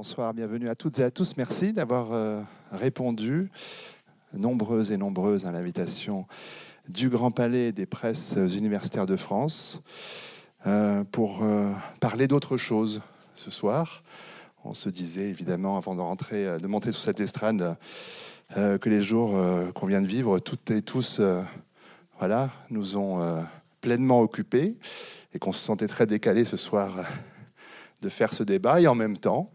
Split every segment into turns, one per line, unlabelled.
Bonsoir, bienvenue à toutes et à tous. Merci d'avoir euh, répondu, nombreuses et nombreuses, à l'invitation du Grand Palais des presses universitaires de France euh, pour euh, parler d'autre chose ce soir. On se disait évidemment, avant de rentrer, de monter sur cette estrade, que les jours qu'on vient de vivre, toutes et tous, voilà, nous ont pleinement occupés et qu'on se sentait très décalé ce soir de faire ce débat. Et en même temps,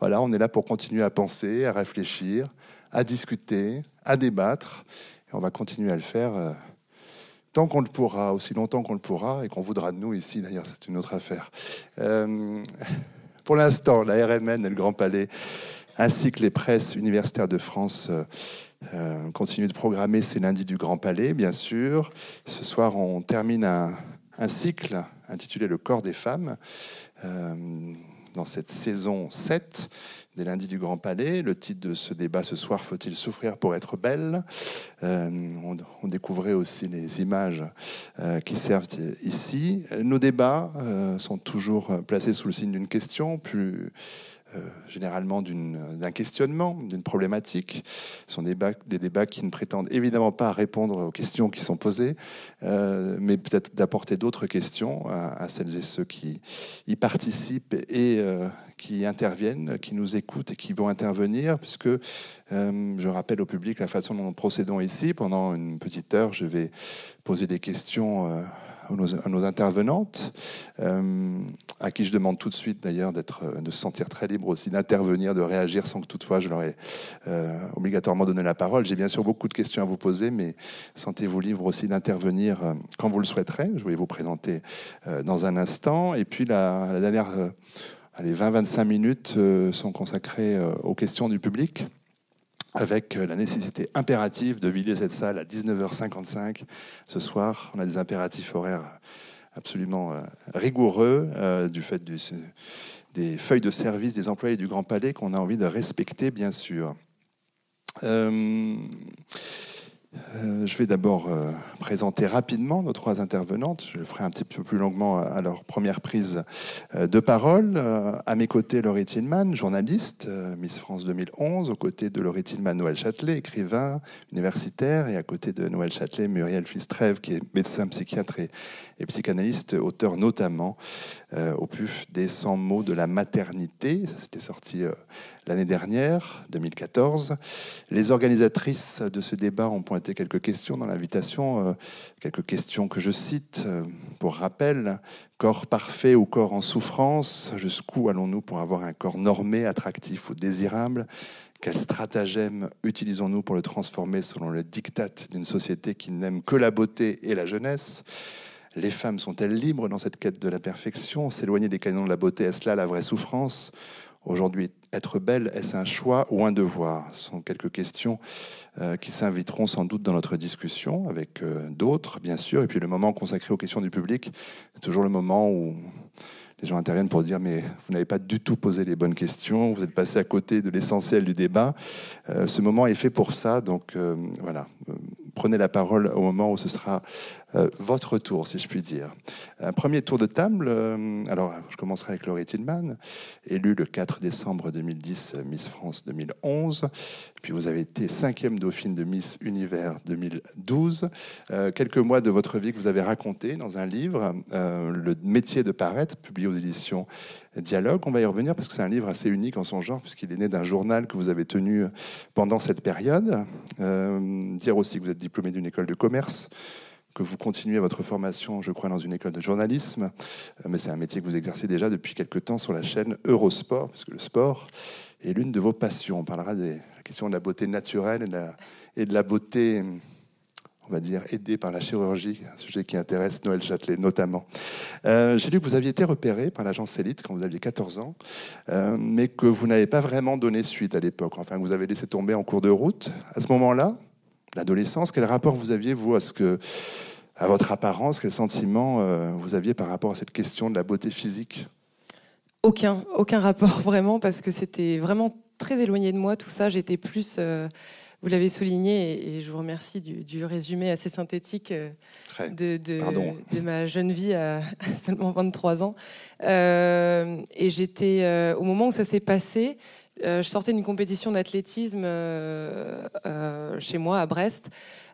voilà, on est là pour continuer à penser, à réfléchir, à discuter, à débattre. On va continuer à le faire euh, tant qu'on le pourra, aussi longtemps qu'on le pourra, et qu'on voudra de nous ici, d'ailleurs, c'est une autre affaire. Euh, pour l'instant, la RMN et le Grand Palais, ainsi que les presses universitaires de France, euh, continuent de programmer ces lundis du Grand Palais, bien sûr. Ce soir, on termine un cycle intitulé Le corps des femmes. Euh, dans cette saison 7 des lundis du Grand Palais. Le titre de ce débat ce soir, Faut-il souffrir pour être belle? Euh, on, découvrait aussi les images euh, qui servent ici. Nos débats sont toujours placés sous le signe d'une question, plus euh, généralement d'un questionnement, d'une problématique. Ce sont des débats, qui ne prétendent évidemment pas répondre aux questions qui sont posées, euh, mais peut-être d'apporter d'autres questions à, celles et ceux qui y participent et euh, qui interviennent, qui nous écoutent et qui vont intervenir, puisque je rappelle au public la façon dont nous procédons ici. Pendant une petite heure, je vais poser des questions à nos, intervenantes, euh, à qui je demande tout de suite d'ailleurs euh, de se sentir très libre aussi, d'intervenir, de réagir sans que toutefois je leur ai euh, obligatoirement donné la parole. J'ai bien sûr beaucoup de questions à vous poser, mais sentez-vous libre aussi d'intervenir quand vous le souhaiterez. Je vais vous présenter dans un instant. Et puis la, la dernière, les 20-25 minutes sont consacrées aux questions du public avec euh, la nécessité impérative de vider cette salle à 19h55 ce soir. On a des impératifs horaires absolument euh, rigoureux euh, du fait des feuilles de service des employés du Grand Palais qu'on a envie de respecter, bien sûr. Je vais d'abord euh, présenter rapidement nos trois intervenantes. Je le ferai un petit peu plus longuement à leur première prise euh, de parole. à mes côtés, Laurie Tillman, journaliste, Miss France 2011, aux côtés de Laurie Tillman, Noël Châtelet, écrivain universitaire, et à côté de Noël Châtelet, Muriel Fistrève, qui est médecin psychiatre et psychanalyste, auteur notamment au PUF des 100 mots de la maternité. Ça s'était sorti l'année dernière, 2014. Les organisatrices de ce débat ont pointé quelques questions dans l'invitation, euh, quelques questions que je cite. Euh, pour rappel, corps parfait ou corps en souffrance, jusqu'où allons-nous pour avoir un corps normé, attractif ou désirable? Quel stratagème utilisons-nous pour le transformer selon le diktat d'une société qui n'aime que la beauté et la jeunesse? Les femmes sont-elles libres dans cette quête de la perfection? S'éloigner des canons de la beauté, est-ce là la vraie souffrance? Aujourd'hui, être belle, est-ce un choix ou un devoir? Ce sont quelques questions euh, qui s'inviteront sans doute dans notre discussion avec euh, d'autres, bien sûr. Et puis le moment consacré aux questions du public, c'est toujours le moment où les gens interviennent pour dire mais vous n'avez pas du tout posé les bonnes questions, vous êtes passé à côté de l'essentiel du débat. Euh, ce moment est fait pour ça, donc voilà, prenez la parole au moment où ce sera votre tour, si je puis dire. Un premier tour de table. Euh, alors, je commencerai avec Laurie Tillman, élue le 4 décembre 2010 euh, Miss France 2011. Puis vous avez été cinquième dauphine de Miss Univers 2012. quelques mois de votre vie que vous avez raconté dans un livre, Le métier de paraître, publié aux éditions Dialogue. On va y revenir parce que c'est un livre assez unique en son genre, puisqu'il est né d'un journal que vous avez tenu pendant cette période. dire aussi que vous êtes diplômé d'une école de commerce que vous continuez votre formation, je crois, dans une école de journalisme, euh, mais c'est un métier que vous exercez déjà depuis quelque temps sur la chaîne Eurosport, parce que le sport est l'une de vos passions. On parlera des la question de la beauté naturelle et de la, beauté, on va dire, aidée par la chirurgie, un sujet qui intéresse Noël Châtelet notamment. Euh, j'ai lu que vous aviez été repéré par l'agence Elite quand vous aviez 14 ans, euh, mais que vous n'avez pas vraiment donné suite à l'époque, enfin, vous avez laissé tomber en cours de route. À ce moment-là, l'adolescence, quel rapport vous aviez, vous, à ce que à votre apparence Quel sentiment euh, vous aviez par rapport à cette question de la beauté physique?
Aucun, aucun rapport vraiment, parce que c'était vraiment très éloigné de moi tout ça. J'étais plus euh, vous l'avez souligné et, je vous remercie du, résumé assez synthétique de, de, ma jeune vie à, seulement 23 ans. et j'étais, au moment où ça s'est passé, je sortais d'une compétition d'athlétisme chez moi à Brest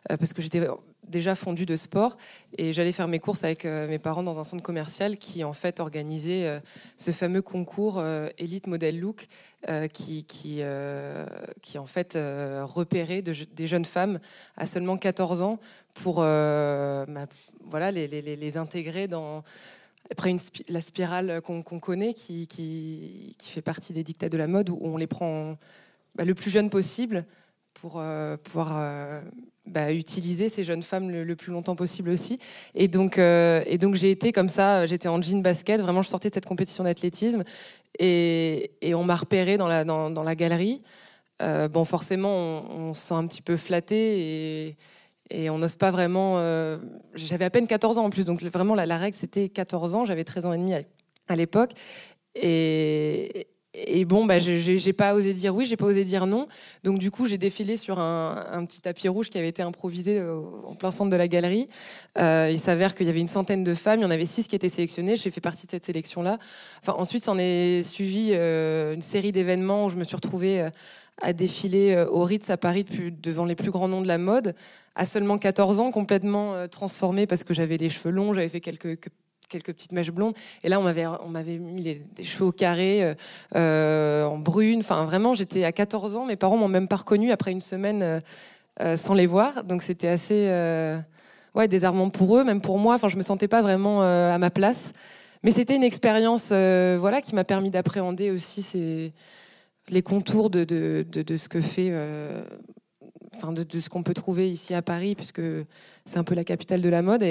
parce que j'étais déjà fondu de sport. Et j'allais faire mes courses avec euh, mes parents dans un centre commercial qui en fait organisait euh, ce fameux concours euh, Elite Model Look qui, qui, qui, en fait repérait des jeunes femmes à seulement 14 ans pour voilà, les, intégrer dans après la spirale qu'on connaît qui, qui, qui, fait partie des dictats de la mode où on les prend bah, le plus jeune possible pour pouvoir bah, utiliser ces jeunes femmes le, plus longtemps possible aussi. Et donc, euh, et donc j'ai été comme ça, j'étais en jean basket, vraiment je sortais de cette compétition d'athlétisme et, et, on m'a repéré dans la, dans, dans la galerie. Euh, bon, forcément, on, se sent un petit peu flatté et, et on n'ose pas vraiment. Euh, j'avais à peine 14 ans en plus, donc vraiment la, la règle c'était 14 ans, j'avais 13 ans et demi à l'époque. Et, et bon, bah, j'ai pas osé dire oui, j'ai pas osé dire non. Donc du coup, j'ai défilé sur un, petit tapis rouge qui avait été improvisé euh, en plein centre de la galerie. Euh, il s'avère qu'il y avait une centaine de femmes, il y en avait six qui étaient sélectionnées. J'ai fait partie de cette sélection-là. Enfin, ensuite, s'en est suivi euh, une série d'événements où je me suis retrouvée à défiler au Ritz à Paris devant les plus grands noms de la mode, à seulement 14 ans, complètement transformée parce que j'avais les cheveux longs, j'avais fait quelques quelques petites mèches blondes. Et là, on m'avait, on m'avait mis des cheveux au carré, euh, euh, en brune. Enfin, vraiment, j'étais à 14 ans. Mes parents m'ont même pas reconnue après une semaine euh, sans les voir. Donc, c'était assez ouais, désarmant pour eux, même pour moi. Enfin, je me sentais pas vraiment à ma place. Mais c'était une expérience voilà, qui m'a permis d'appréhender aussi ces, les contours de, de, de, ce que fait. Enfin, de, ce qu'on peut trouver ici à Paris, puisque c'est un peu la capitale de la mode.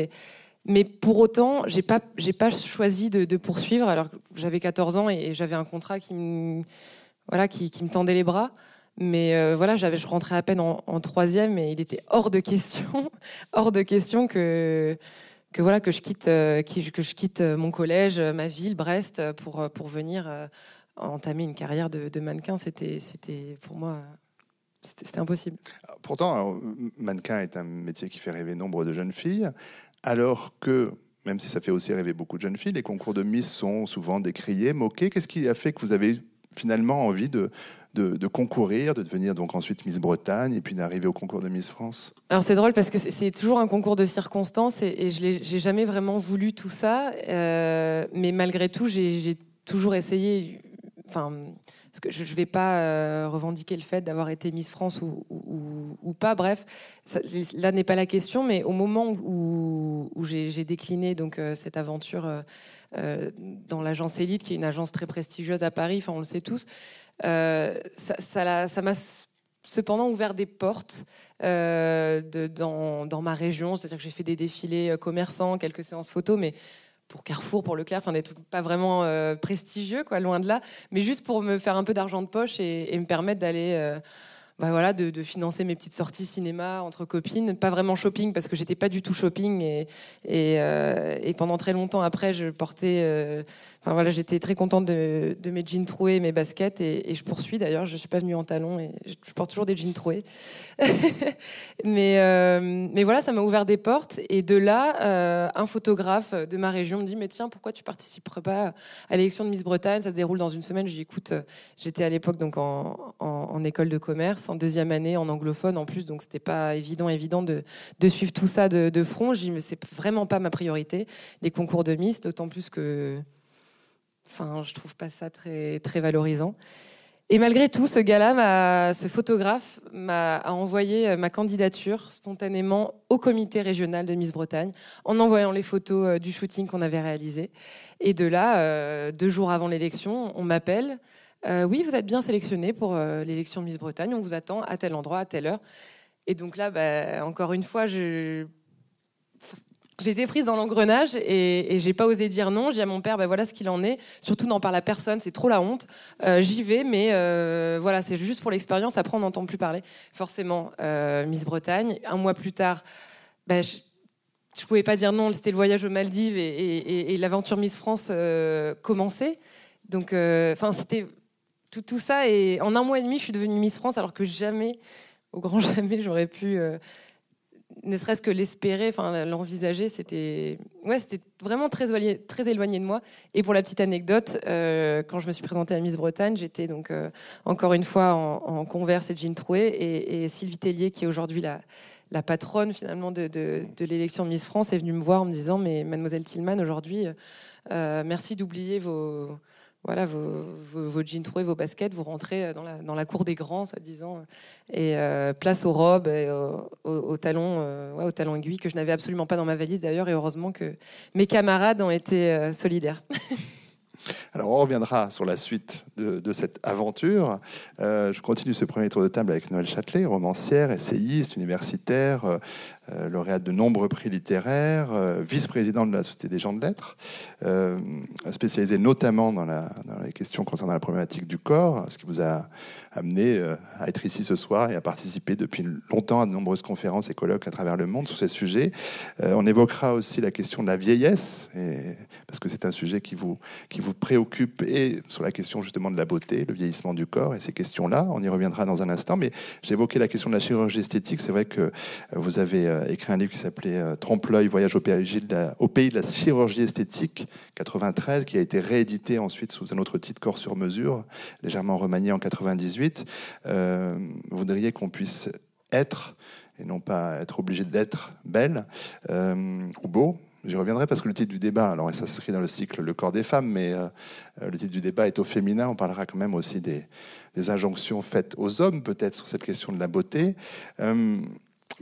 Mais pour autant, j'ai pas, pas choisi de, poursuivre. Alors j'avais 14 ans et, j'avais un contrat qui me, tendait les bras. Mais euh, voilà, je rentrais à peine en, troisième et il était hors de question, hors de question que je quitte, euh, quitte mon collège, ma ville, Brest, pour venir euh, entamer une carrière de, mannequin. C'était c'était pour moi c'était impossible.
Pourtant, mannequin est un métier qui fait rêver nombre de jeunes filles alors que, même si ça fait aussi rêver beaucoup de jeunes filles, les concours de Miss sont souvent décriés, moqués. Qu'est-ce qui a fait que vous avez finalement envie de, de, concourir, de devenir donc ensuite Miss Bretagne et puis d'arriver au concours de Miss France?
Alors c'est drôle parce que c'est toujours un concours de circonstances et, je n'ai jamais vraiment voulu tout ça, euh, mais malgré tout j'ai toujours essayé. Je ne vais pas euh, revendiquer le fait d'avoir été Miss France ou, pas. Bref, là n'est pas la question, mais au moment où, j'ai décliné donc euh, cette aventure euh, dans l'agence Elite, qui est une agence très prestigieuse à Paris, on le sait tous, ça m'a cependant ouvert des portes dans, ma région, c'est-à-dire que j'ai fait des défilés commerçants, quelques séances photos, mais pour Carrefour, pour Leclerc, enfin des trucs pas vraiment euh, prestigieux, loin de là, mais juste pour me faire un peu d'argent de poche et, me permettre d'aller, euh, bah voilà, de, financer mes petites sorties cinéma entre copines, pas vraiment shopping parce que j'étais pas du tout shopping et, euh, et pendant très longtemps après, je portais voilà, j'étais très contente de, mes jeans troués, mes baskets, et, je poursuis d'ailleurs. Je suis pas venue en talons et je porte toujours des jeans troués. mais, euh, mais voilà, ça m'a ouvert des portes. Et de là, euh, un photographe de ma région me dit mais tiens, pourquoi tu participerais pas à l'élection de Miss Bretagne? Ça se déroule dans une semaine. Dis écoute, j'étais à l'époque donc en, école de commerce, en deuxième année, en anglophone en plus, donc c'était pas évident évident de, de, suivre tout ça de, de front. Dis mais c'est vraiment pas ma priorité les concours de Miss, d'autant plus que Enfin, je trouve pas ça très, très valorisant. Et malgré tout, ce gars-là, ce photographe, m'a envoyé euh, ma candidature spontanément au comité régional de Miss Bretagne, en envoyant les photos euh, du shooting qu'on avait réalisé. Et de là, euh, deux jours avant l'élection, on m'appelle. oui, vous êtes bien sélectionné pour l'élection de Miss Bretagne. On vous attend à tel endroit, à telle heure. Et donc là, bah, encore une fois, je j'ai été prise dans l'engrenage et, et j'ai pas osé dire non. J'ai dit à mon père, ben voilà ce qu'il en est. Surtout n'en parle à personne, c'est trop la honte. Euh, j'y vais, mais euh, voilà, c'est juste pour l'expérience. Après, on n'entend plus parler. Forcément, euh, Miss Bretagne. Un mois plus tard, ben, je, je pouvais pas dire non. C'était le voyage aux Maldives et, l'aventure Miss France commençait. Donc, enfin, c'était tout, tout, ça. Et en un mois et demi, je suis devenue Miss France alors que jamais au grand jamais j'aurais pu ne serait-ce que l'espérer, enfin l'envisager, c'était ouais, vraiment très éloigné, de moi. Et pour la petite anecdote, euh, quand je me suis présentée à Miss Bretagne, j'étais donc euh, encore une fois en, converse et jean troué, et, Sylvie Tellier, qui est aujourd'hui la, patronne finalement de, l'élection Miss France, est venue me voir en me disant mais Mademoiselle Tillman, aujourd'hui, euh, merci d'oublier vos voilà, vos, vos, jeans troués, vos baskets, vous rentrez euh, dans la, dans la cour des grands, soi-disant, et euh, place aux robes et aux, talons, euh, aux talons aiguilles que je n'avais absolument pas dans ma valise d'ailleurs, et heureusement que mes camarades ont été solidaires.
Alors on reviendra sur la suite de, cette aventure. je continue ce premier tour de table avec Noël Châtelet, romancière, essayiste, universitaire, euh, lauréate de nombreux prix littéraires, euh, vice-président de la Société des gens de lettres, euh, spécialisée notamment dans, les questions concernant la problématique du corps, ce qui vous a amené à être ici ce soir et à participer depuis longtemps à de nombreuses conférences et colloques à travers le monde sur ces sujets. on évoquera aussi la question de la vieillesse, parce que c'est un sujet qui vous, qui vous préoccupe, et sur la question justement de la beauté, le vieillissement du corps et ces questions-là. On y reviendra dans un instant, mais j'évoquais la question de la chirurgie esthétique. C'est vrai que vous avez euh, écrit un livre qui s'appelait euh, Trompe-l'œil, voyage au pays, de la, chirurgie esthétique, 93, qui a été réédité ensuite sous un autre titre, Corps sur mesure, légèrement remanié en 98. Euh, voudriez qu'on puisse être, et non pas être obligé d'être belle ou beau, J'y reviendrai parce que le titre du débat, alors ça s'inscrit dans le cycle Le corps des femmes, mais le titre du débat est au féminin. On parlera quand même aussi des injonctions faites aux hommes, peut-être, sur cette question de la beauté.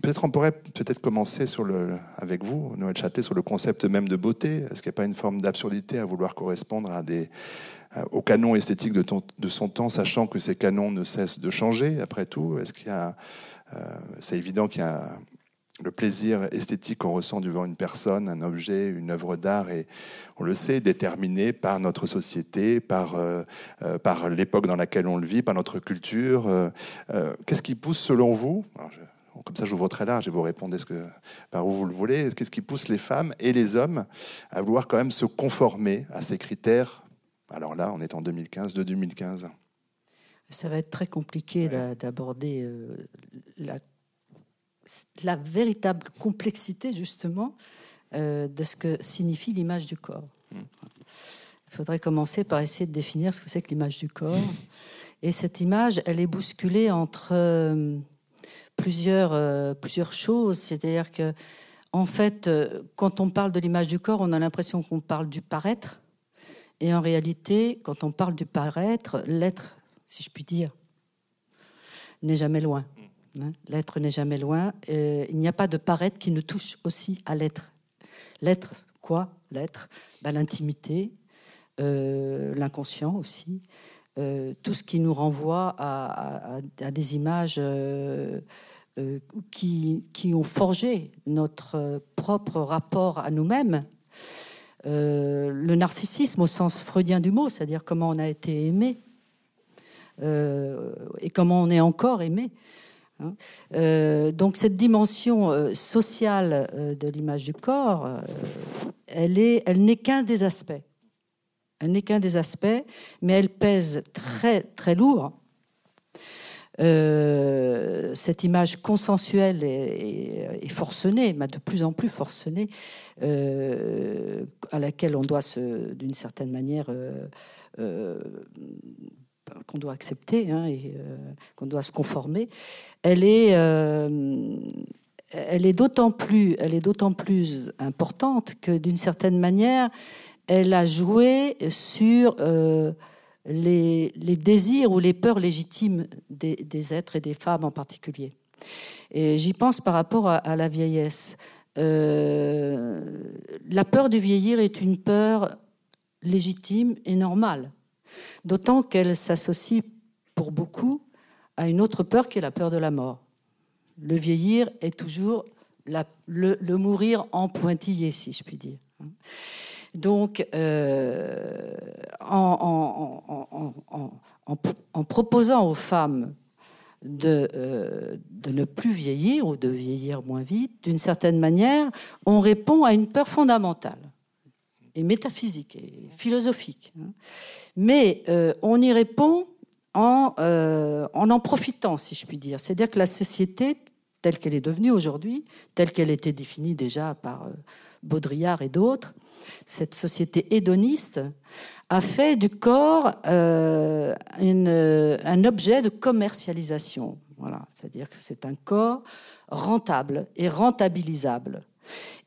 Peut-être on pourrait peut-être commencer avec vous, Noël Châtelet, sur le concept même de beauté. Est-ce qu'il n'y a pas une forme d'absurdité à vouloir correspondre à des, aux canons esthétiques de, son temps, sachant que ces canons ne cessent de changer après tout? Est-ce qu'il y a, euh, c'est évident qu'il y a le plaisir esthétique qu'on ressent devant une personne, un objet, une œuvre d'art, et on le sait, déterminé par notre société, par, euh, euh, par l'époque dans laquelle on le vit, par notre culture. Qu'est-ce qui pousse, selon vous, comme ça, j'ouvre très large et vous répondez ce que, par où vous le voulez. Qu'est-ce qui pousse les femmes et les hommes à vouloir quand même se conformer à ces critères? Alors là, on est en 2015, de 2015.
Ça va être très compliqué d'aborder euh, la, la, véritable complexité, justement, euh, de ce que signifie l'image du corps. Hmm. Il faudrait commencer par essayer de définir ce que c'est que l'image du corps. Et cette image, elle est bousculée entre... Euh, plusieurs, euh, plusieurs choses. C'est-à-dire que, en fait, euh, quand on parle de l'image du corps, on a l'impression qu'on parle du paraître. Et en réalité, quand on parle du paraître, l'être, si je puis dire, n'est jamais loin. Hein. l'être n'est jamais loin. il n'y a pas de paraître qui ne touche aussi à l'être. L'être, quoi? L'être ben, L'intimité, euh, l'inconscient aussi. tout ce qui nous renvoie à, des images euh, qui, qui, ont forgé notre propre rapport à nous-mêmes. Euh, le narcissisme au sens freudien du mot, c'est-à-dire comment on a été aimé euh, et comment on est encore aimé. Hein. donc cette dimension sociale de l'image du corps, elle, est, elle n'est qu'un des aspects. Elle n'est qu'un des aspects, mais elle pèse très très lourd euh, cette image consensuelle et, forcenée, de plus en plus forcenée, euh, à laquelle on doit, d'une certaine manière, euh, qu'on doit accepter hein, et qu'on doit se conformer, elle est d'autant plus importante que, d'une certaine manière, elle a joué sur les, désirs ou les peurs légitimes des, êtres et des femmes en particulier. Et j'y pense par rapport à, la vieillesse. Euh, la peur du vieillir est une peur légitime et normale, d'autant qu'elle s'associe pour beaucoup à une autre peur qui est la peur de la mort. Le vieillir est toujours le, le, mourir en pointillé, si je puis dire. Donc, euh, en, proposant aux femmes euh, de, ne plus vieillir ou de vieillir moins vite, d'une certaine manière, on répond à une peur fondamentale et métaphysique et philosophique. Hein. Mais euh, on y répond en, en en profitant, si je puis dire. C'est-à-dire que la société, telle qu'elle est devenue aujourd'hui, telle qu'elle était définie déjà par Baudrillard et d'autres, cette société hédoniste a fait du corps euh, un objet de commercialisation. Voilà, c'est-à-dire que c'est un corps rentable et rentabilisable.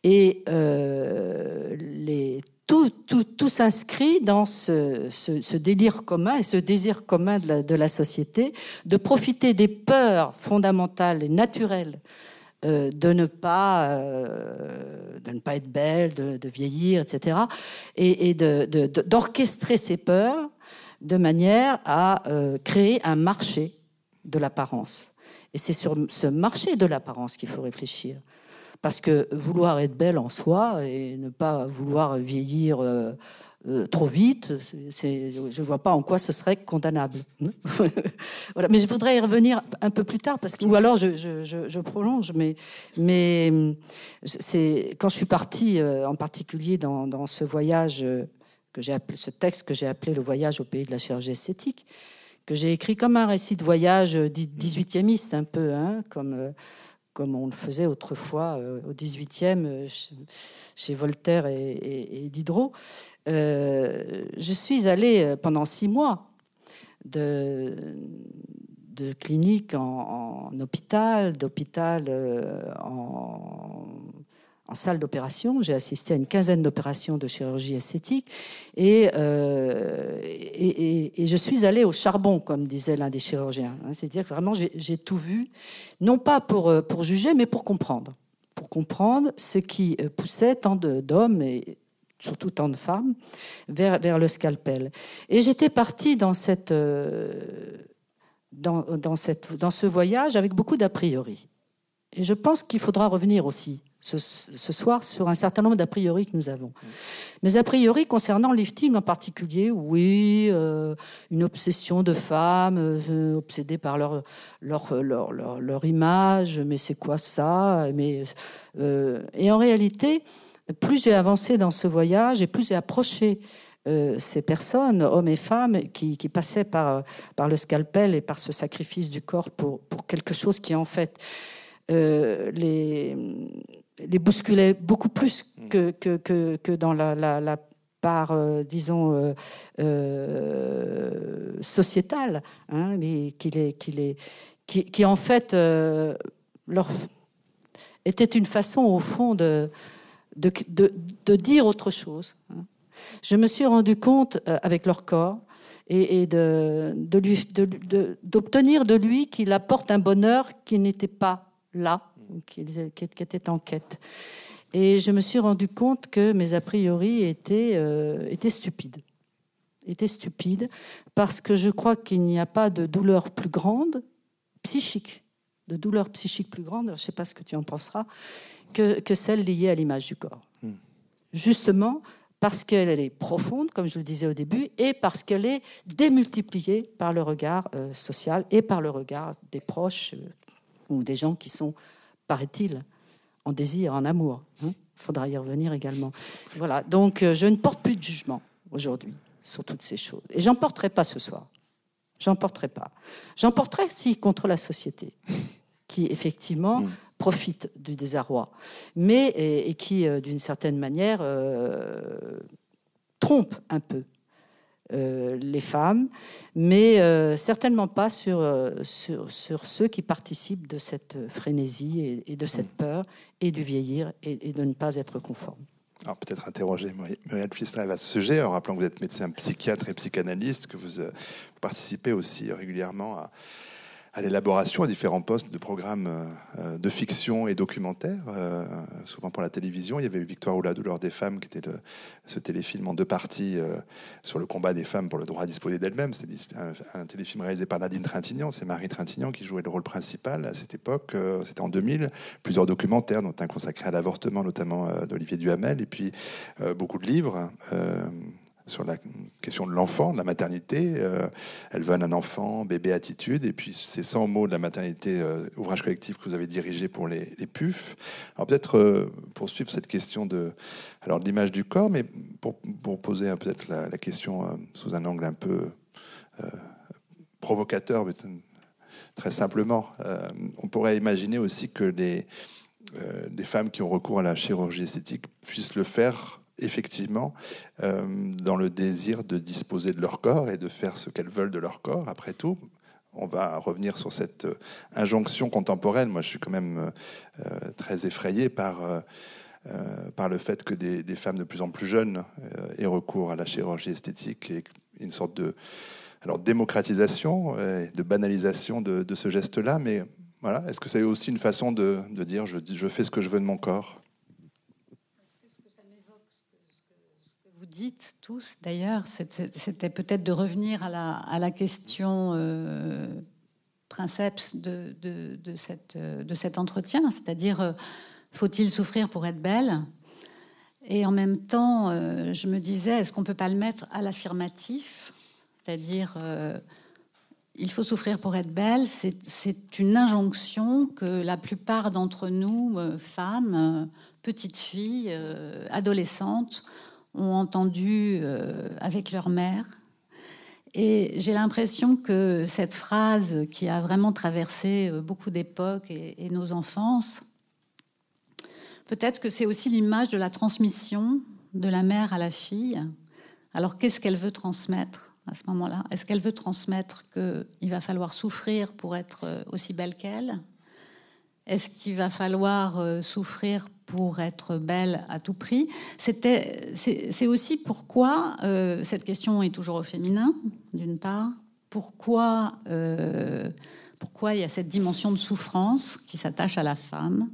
Et euh, les, tout, tout, s'inscrit dans ce, délire commun et ce désir commun de la société de profiter des peurs fondamentales et naturelles euh, de ne pas euh, de ne pas être belle, de, vieillir, etc. Et, d'orchestrer ces peurs de manière à euh, créer un marché de l'apparence. Et c'est sur ce marché de l'apparence qu'il faut réfléchir. Parce que vouloir être belle en soi et ne pas vouloir vieillir euh, trop vite. je ne vois pas en quoi ce serait condamnable. voilà. Mais je voudrais y revenir un peu plus tard, parce que, ou alors je, prolonge, mais, mais c'est quand je suis partie, euh, en particulier dans, ce voyage euh, que appelé, ce texte que j'ai appelé le voyage au pays de la chirurgie esthétique, que j'ai écrit comme un récit de voyage 18e un peu, hein, comme comme on le faisait autrefois au 18e chez Voltaire et Diderot. Euh, je suis allée euh, pendant six mois de, clinique en, hôpital, d'hôpital euh, en, salle d'opération. J'ai assisté à une quinzaine d'opérations de chirurgie esthétique et, et, je suis allée au charbon, comme disait l'un des chirurgiens. Hein. C'est-à-dire que vraiment j'ai tout vu, non pas pour, pour juger, mais pour comprendre. Pour comprendre ce qui poussait tant d'hommes et surtout tant de femmes, vers, vers le scalpel. Et j'étais partie dans, cette, euh, dans, dans, cette, dans ce voyage avec beaucoup d'a priori. Et je pense qu'il faudra revenir aussi ce, soir sur un certain nombre d'a priori que nous avons. Mais a priori concernant le lifting en particulier, oui, euh, une obsession de femmes, euh, obsédées par leur, leur, leur, leur, image, mais c'est quoi ça? Mais, Et en réalité, plus j'ai avancé dans ce voyage et plus j'ai approché euh, ces personnes, hommes et femmes, qui, passaient par, par le scalpel et par ce sacrifice du corps pour, pour quelque chose qui, en fait, euh, les, les bousculait beaucoup plus mm. que, que, que, dans la, la, part, euh, disons, sociétale, hein, mais qui, les, qui, les, qui, qui, en fait, leur, était une façon, au fond, de de, dire autre chose. Je me suis rendu compte euh, avec leur corps et, d'obtenir de, lui qu'il apporte un bonheur qui n'était pas là, qui, était en quête. Et je me suis rendu compte que mes a priori euh, étaient stupides. Étaient stupides parce que je crois qu'il n'y a pas de douleur plus grande, psychique, de douleur psychique plus grande, je ne sais pas ce que tu en penseras, que, celle liée à l'image du corps. Hmm. Justement parce qu'elle est profonde, comme je le disais au début, et parce qu'elle est démultipliée par le regard euh, social et par le regard des proches euh, ou des gens qui sont, paraît-il, en désir, en amour. Il hein. faudra y revenir également. Voilà, donc euh, je ne porte plus de jugement aujourd'hui sur toutes ces choses. Et j'en porterai pas ce soir. J'en porterai pas. J'en porterai, si, contre la société, qui effectivement hmm profite du désarroi, mais et, qui, euh, d'une certaine manière, euh, trompe un peu euh, les femmes, mais certainement pas sur, sur, sur, ceux qui participent de cette frénésie et, de cette peur et du vieillir et, de ne pas être conforme.
Alors peut-être interroger Muriel Flistrève à ce sujet, en rappelant que vous êtes médecin psychiatre et psychanalyste, que vous participez aussi régulièrement à, à l'élaboration à différents postes de programmes euh, de fiction et documentaires, euh, souvent pour la télévision. Il y avait eu Victoire ou la douleur des femmes, qui était ce téléfilm en deux parties euh, sur le combat des femmes pour le droit à disposer d'elles-mêmes. C'est un, téléfilm réalisé par Nadine Trintignant. C'est Marie Trintignant qui jouait le rôle principal à cette époque. C'était en 2000. Plusieurs documentaires, dont un consacré à l'avortement, notamment d'Olivier Duhamel, et puis beaucoup de livres sur la question de l'enfant, de la maternité. Euh, elles veulent un enfant, bébé attitude, et puis ces 100 mots de la maternité, euh, ouvrage collectif que vous avez dirigé pour les, les PUF. Alors peut-être euh, poursuivre cette question de, alors de l'image du corps, mais pour, pour poser peut-être la, la, question sous un angle un peu provocateur, mais très simplement, on pourrait imaginer aussi que les, les femmes qui ont recours à la chirurgie esthétique puissent le faire effectivement dans le désir de disposer de leur corps et de faire ce qu'elles veulent de leur corps, après tout on va revenir sur cette euh, injonction contemporaine. Moi, je suis quand même euh, très effrayé par, euh, par le fait que des, femmes de plus en plus jeunes aient recours à la chirurgie esthétique et une sorte de alors, démocratisation et de banalisation de, ce geste-là. Mais voilà, est-ce que c'est aussi une façon de, dire je fais ce que je veux de mon corps?
Dites tous, d'ailleurs, c'était peut-être de revenir à la, question euh, princeps de, de, cet entretien, c'est-à-dire euh, faut-il souffrir pour être belle? Et en même temps, euh, je me disais, est-ce qu'on ne peut pas le mettre à l'affirmatif? C'est-à-dire, il faut souffrir pour être belle, c'est une injonction que la plupart d'entre nous, femmes, petites filles, adolescentes, ont entendu euh, avec leur mère. Et j'ai l'impression que cette phrase qui a vraiment traversé euh, beaucoup d'époques et, nos enfances, peut-être que c'est aussi l'image de la transmission de la mère à la fille. Alors qu'est-ce qu'elle veut transmettre à ce moment-là? Est-ce qu'elle veut transmettre qu'il va falloir souffrir pour être euh, aussi belle qu'elle? Est-ce qu'il va falloir souffrir pour être belle à tout prix. c'est aussi pourquoi euh, cette question est toujours au féminin, d'une part. Pourquoi, euh, pourquoi il y a cette dimension de souffrance qui s'attache à la femme?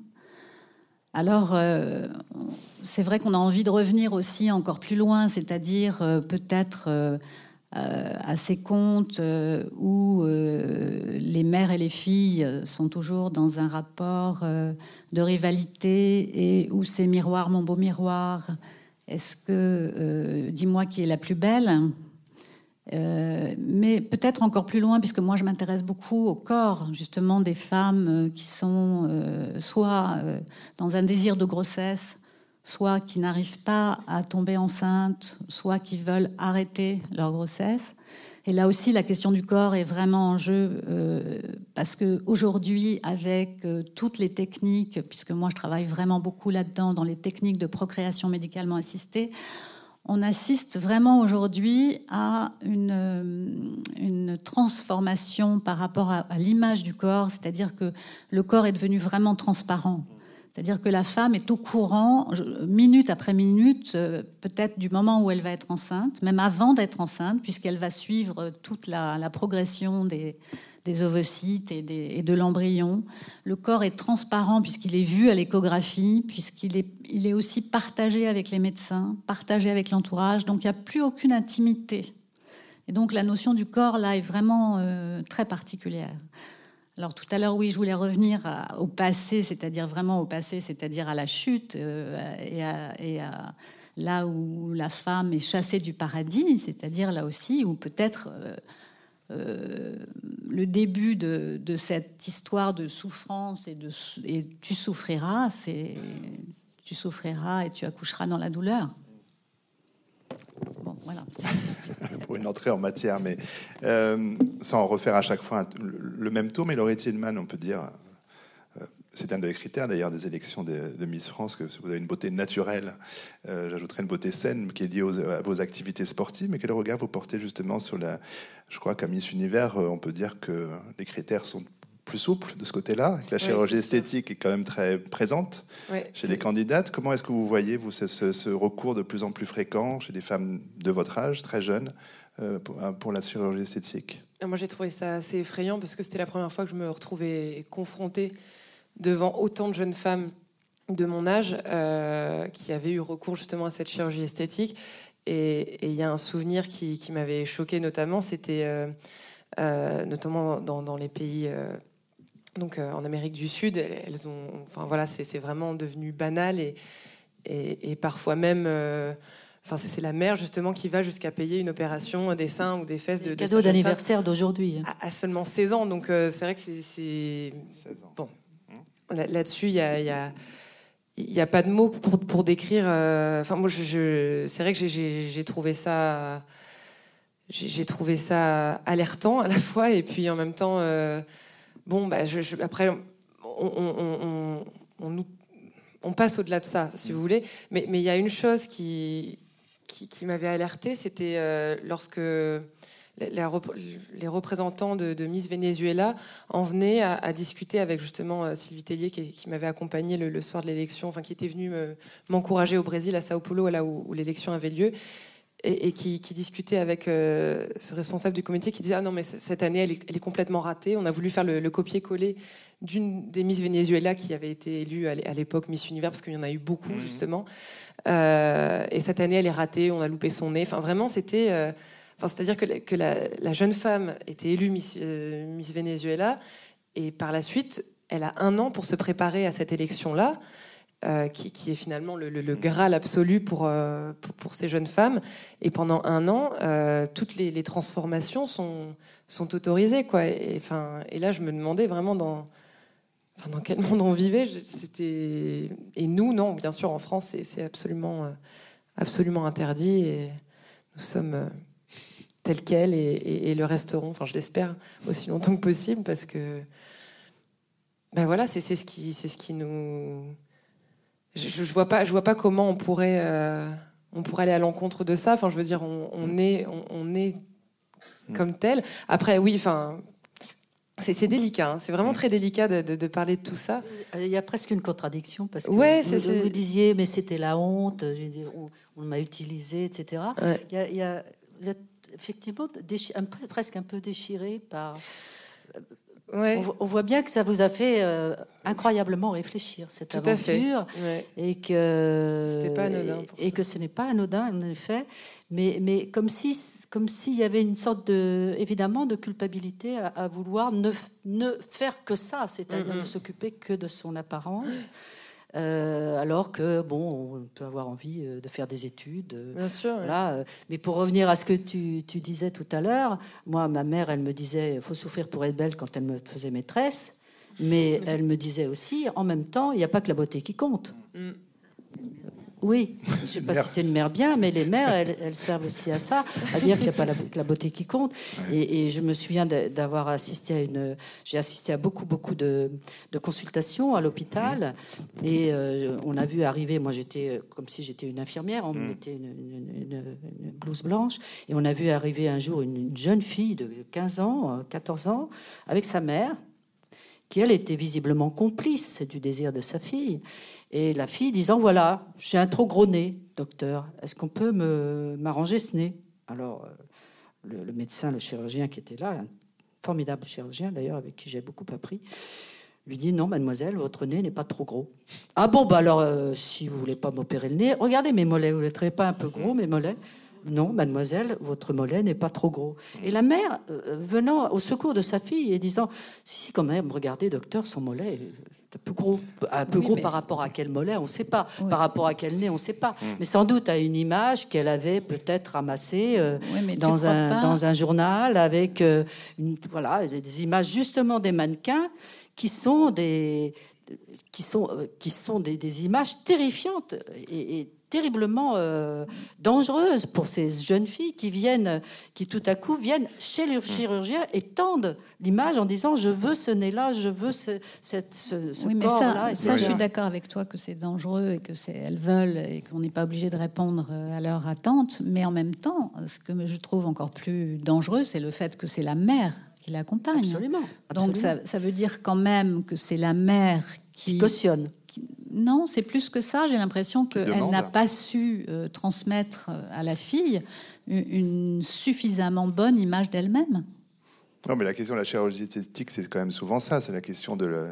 Alors, euh, c'est vrai qu'on a envie de revenir aussi encore plus loin, c'est-à-dire peut-être à ces contes euh, où euh, les mères et les filles sont toujours dans un rapport de rivalité et où c'est miroir, mon beau miroir, est-ce que dis-moi qui est la plus belle? Mais peut-être encore plus loin, puisque moi je m'intéresse beaucoup au corps justement des femmes qui sont soit dans un désir de grossesse, soit qui n'arrivent pas à tomber enceinte, soit qui veulent arrêter leur grossesse. Et là aussi, la question du corps est vraiment en jeu euh, parce que aujourd'hui, avec euh, toutes les techniques, puisque moi je travaille vraiment beaucoup là-dedans dans les techniques de procréation médicalement assistée, on assiste vraiment aujourd'hui à une, euh, une, transformation par rapport à l'image du corps, c'est-à-dire que le corps est devenu vraiment transparent. C'est-à-dire que la femme est au courant, minute après minute, euh, peut-être du moment où elle va être enceinte, même avant d'être enceinte, puisqu'elle va suivre toute la, progression des, ovocytes et, de l'embryon. Le corps est transparent puisqu'il est vu à l'échographie, puisqu'il est, aussi partagé avec les médecins, partagé avec l'entourage. Donc il n'y a plus aucune intimité. Et donc la notion du corps, là, est vraiment euh, très particulière. Alors tout à l'heure, oui, je voulais revenir au passé, c'est-à-dire vraiment au passé, c'est-à-dire à la chute euh, et, là où la femme est chassée du paradis, c'est-à-dire là aussi où peut-être euh, euh, le début de, cette histoire de souffrance et, de, et tu souffriras, c'est tu souffriras et tu accoucheras dans la douleur.
Pour une entrée en matière, mais euh, sans refaire à chaque fois le, même tour, mais Laurie Tillman, on peut dire, euh, c'est un des critères d'ailleurs des élections de, Miss France, que vous avez une beauté naturelle, euh, j'ajouterais une beauté saine qui est liée à vos activités sportives, mais quel regard vous portez justement sur la... Je crois qu'à Miss Univers, on peut dire que les critères sont plus souple de ce côté-là, la chirurgie esthétique est quand même très présente chez les candidates. Comment est-ce que vous voyez vous ce, recours de plus en plus fréquent chez des femmes de votre âge, très jeunes, euh, euh, pour, la chirurgie esthétique?
Ah, Moi, j'ai trouvé ça assez effrayant parce que c'était la première fois que je me retrouvais confrontée devant autant de jeunes femmes de mon âge euh, qui avaient eu recours justement à cette chirurgie esthétique. Et il y a un souvenir qui, m'avait choqué notamment, c'était notamment dans, dans, les pays donc euh, en Amérique du Sud, elles, ont, enfin voilà, c'est vraiment devenu banal et, et, parfois même, euh, enfin c'est la mère justement qui va jusqu'à payer une opération des seins ou des fesses de,
cadeau d'anniversaire d'aujourd'hui
à, seulement 16 ans. Donc euh, c'est vrai que c'est bon là-dessus il y a, y a il n'y a pas de mots pour, pour décrire. Enfin, moi, je, c'est vrai que j'ai trouvé ça j'ai trouvé ça alertant à la fois et puis en même temps, bon, bah, je, après, on, on, on passe au-delà de ça, si vous voulez. Mais il y a une chose qui, qui, m'avait alerté, c'était lorsque les, représentants de, Miss Venezuela en venaient à, discuter avec justement euh, Sylvie Tellier qui, m'avait accompagné le, soir de l'élection, enfin qui était venue m'encourager au Brésil, à Sao Paulo, là où, l'élection avait lieu. Et, qui, discutait avec euh, ce responsable du comité qui disait ah non mais cette année elle est, complètement ratée on a voulu faire le, copier-coller d'une des Miss Venezuela qui avait été élue à l'époque Miss Univers parce qu'il y en a eu beaucoup mmh. justement euh, et cette année elle est ratée on a loupé son nez enfin vraiment c'était c'est-à-dire que, la, jeune femme était élue Miss, euh, Venezuela et par la suite, elle a un an pour se préparer à cette élection-là. Euh, qui, est finalement le, graal absolu euh, pour, pour, ces jeunes femmes. Et pendant un an, toutes les, transformations sont, sont autorisées. Quoi. Et, et là, je me demandais vraiment dans, dans quel monde on vivait. C'était... Et nous, non, bien sûr, en France, c'est, absolument, absolument interdit. Et nous sommes tel quel et, le resteront, enfin je l'espère, aussi longtemps que possible parce que ben voilà, c'est ce c'est ce qui nous je, je, vois pas je vois pas comment on pourrait euh, on pourrait aller à l'encontre de ça. Enfin je veux dire on, est on, est comme tel. Après oui, enfin c'est délicat, hein. c'est vraiment très délicat de, parler de tout ça.
Il y a presque une contradiction parce que ouais, vous, vous, disiez mais c'était la honte, on, m'a utilisé, etc. Il, y a, il y a, vous êtes effectivement presque un peu déchiré par. On, voit bien que ça vous a fait euh, incroyablement réfléchir cette aventure. Et que
pas anodin
et, que ce n'est pas anodin en effet, mais mais comme si comme s'il y avait une sorte de évidemment de culpabilité à, vouloir ne, ne faire que ça, c'est-à-dire ne s'occuper que de son apparence. Euh, alors que bon, on peut avoir envie euh, de faire des études.
Euh, Bien sûr.
Mais pour revenir à ce que tu, disais tout à l'heure, moi, ma mère, elle me disait, il faut souffrir pour être belle quand elle me faisait maîtresse, mais elle me disait aussi, en même temps, il n'y a pas que la beauté qui compte. Mm. Oui, je ne sais pas si c'est une mère bien, mais les mères, elles, servent aussi à ça, à dire qu'il n'y a pas la, beauté qui compte. Et, je me souviens d'avoir assisté à une, j'ai assisté à beaucoup, beaucoup de, consultations à l'hôpital, et euh, on a vu arriver. Moi, j'étais comme si j'étais une infirmière, on mm. mettait une, blouse blanche, et on a vu arriver un jour une, jeune fille de 15 ans, 14 ans, avec sa mère, qui elle était visiblement complice du désir de sa fille. Et la fille disant Voilà, j'ai un trop gros nez, docteur. Est-ce qu'on peut m'arranger ce nez? Alors, euh, le, médecin, le chirurgien qui était là, un formidable chirurgien d'ailleurs, avec qui j'ai beaucoup appris, lui dit Non, mademoiselle, votre nez n'est pas trop gros. Ah bon, bah alors, euh, si vous voulez pas m'opérer le nez, regardez mes mollets, vous ne les trouvez pas un peu gros, mes mollets non, mademoiselle, votre mollet n'est pas trop gros. Et la mère, euh, venant au secours de sa fille et disant Si, quand même, regardez, docteur, son mollet est un peu gros. Un peu gros par rapport à quel mollet, on ne sait pas. Par rapport à quel nez, on ne sait pas. Mm. Mais sans doute à une image qu'elle avait peut-être ramassée euh, dans, un, dans un journal avec euh, voilà, des images justement des mannequins qui sont des qui sont, qui sont des, images terrifiantes et, et terriblement euh, dangereuse pour ces jeunes filles qui viennent, qui tout à coup viennent chez le chirurgien et tendent l'image en disant je veux ce nez-là, je veux ce, cette, ce,
oui, mais ça, ça, je suis d'accord avec toi que c'est dangereux et que c'est elles veulent et qu'on n'est pas obligé de répondre euh, à leur attente. Mais en même temps, ce que je trouve encore plus dangereux, c'est le fait que c'est la mère qui l'accompagne.
Absolument,
Donc ça, ça, veut dire quand même que c'est la mère qui,
qui cautionne
non, c'est plus que ça. J'ai l'impression qu'elle n'a pas su euh, transmettre euh, à la fille une suffisamment bonne image d'elle-même.
Non, mais la question de la chirurgie esthétique, c'est quand même souvent ça. C'est la question de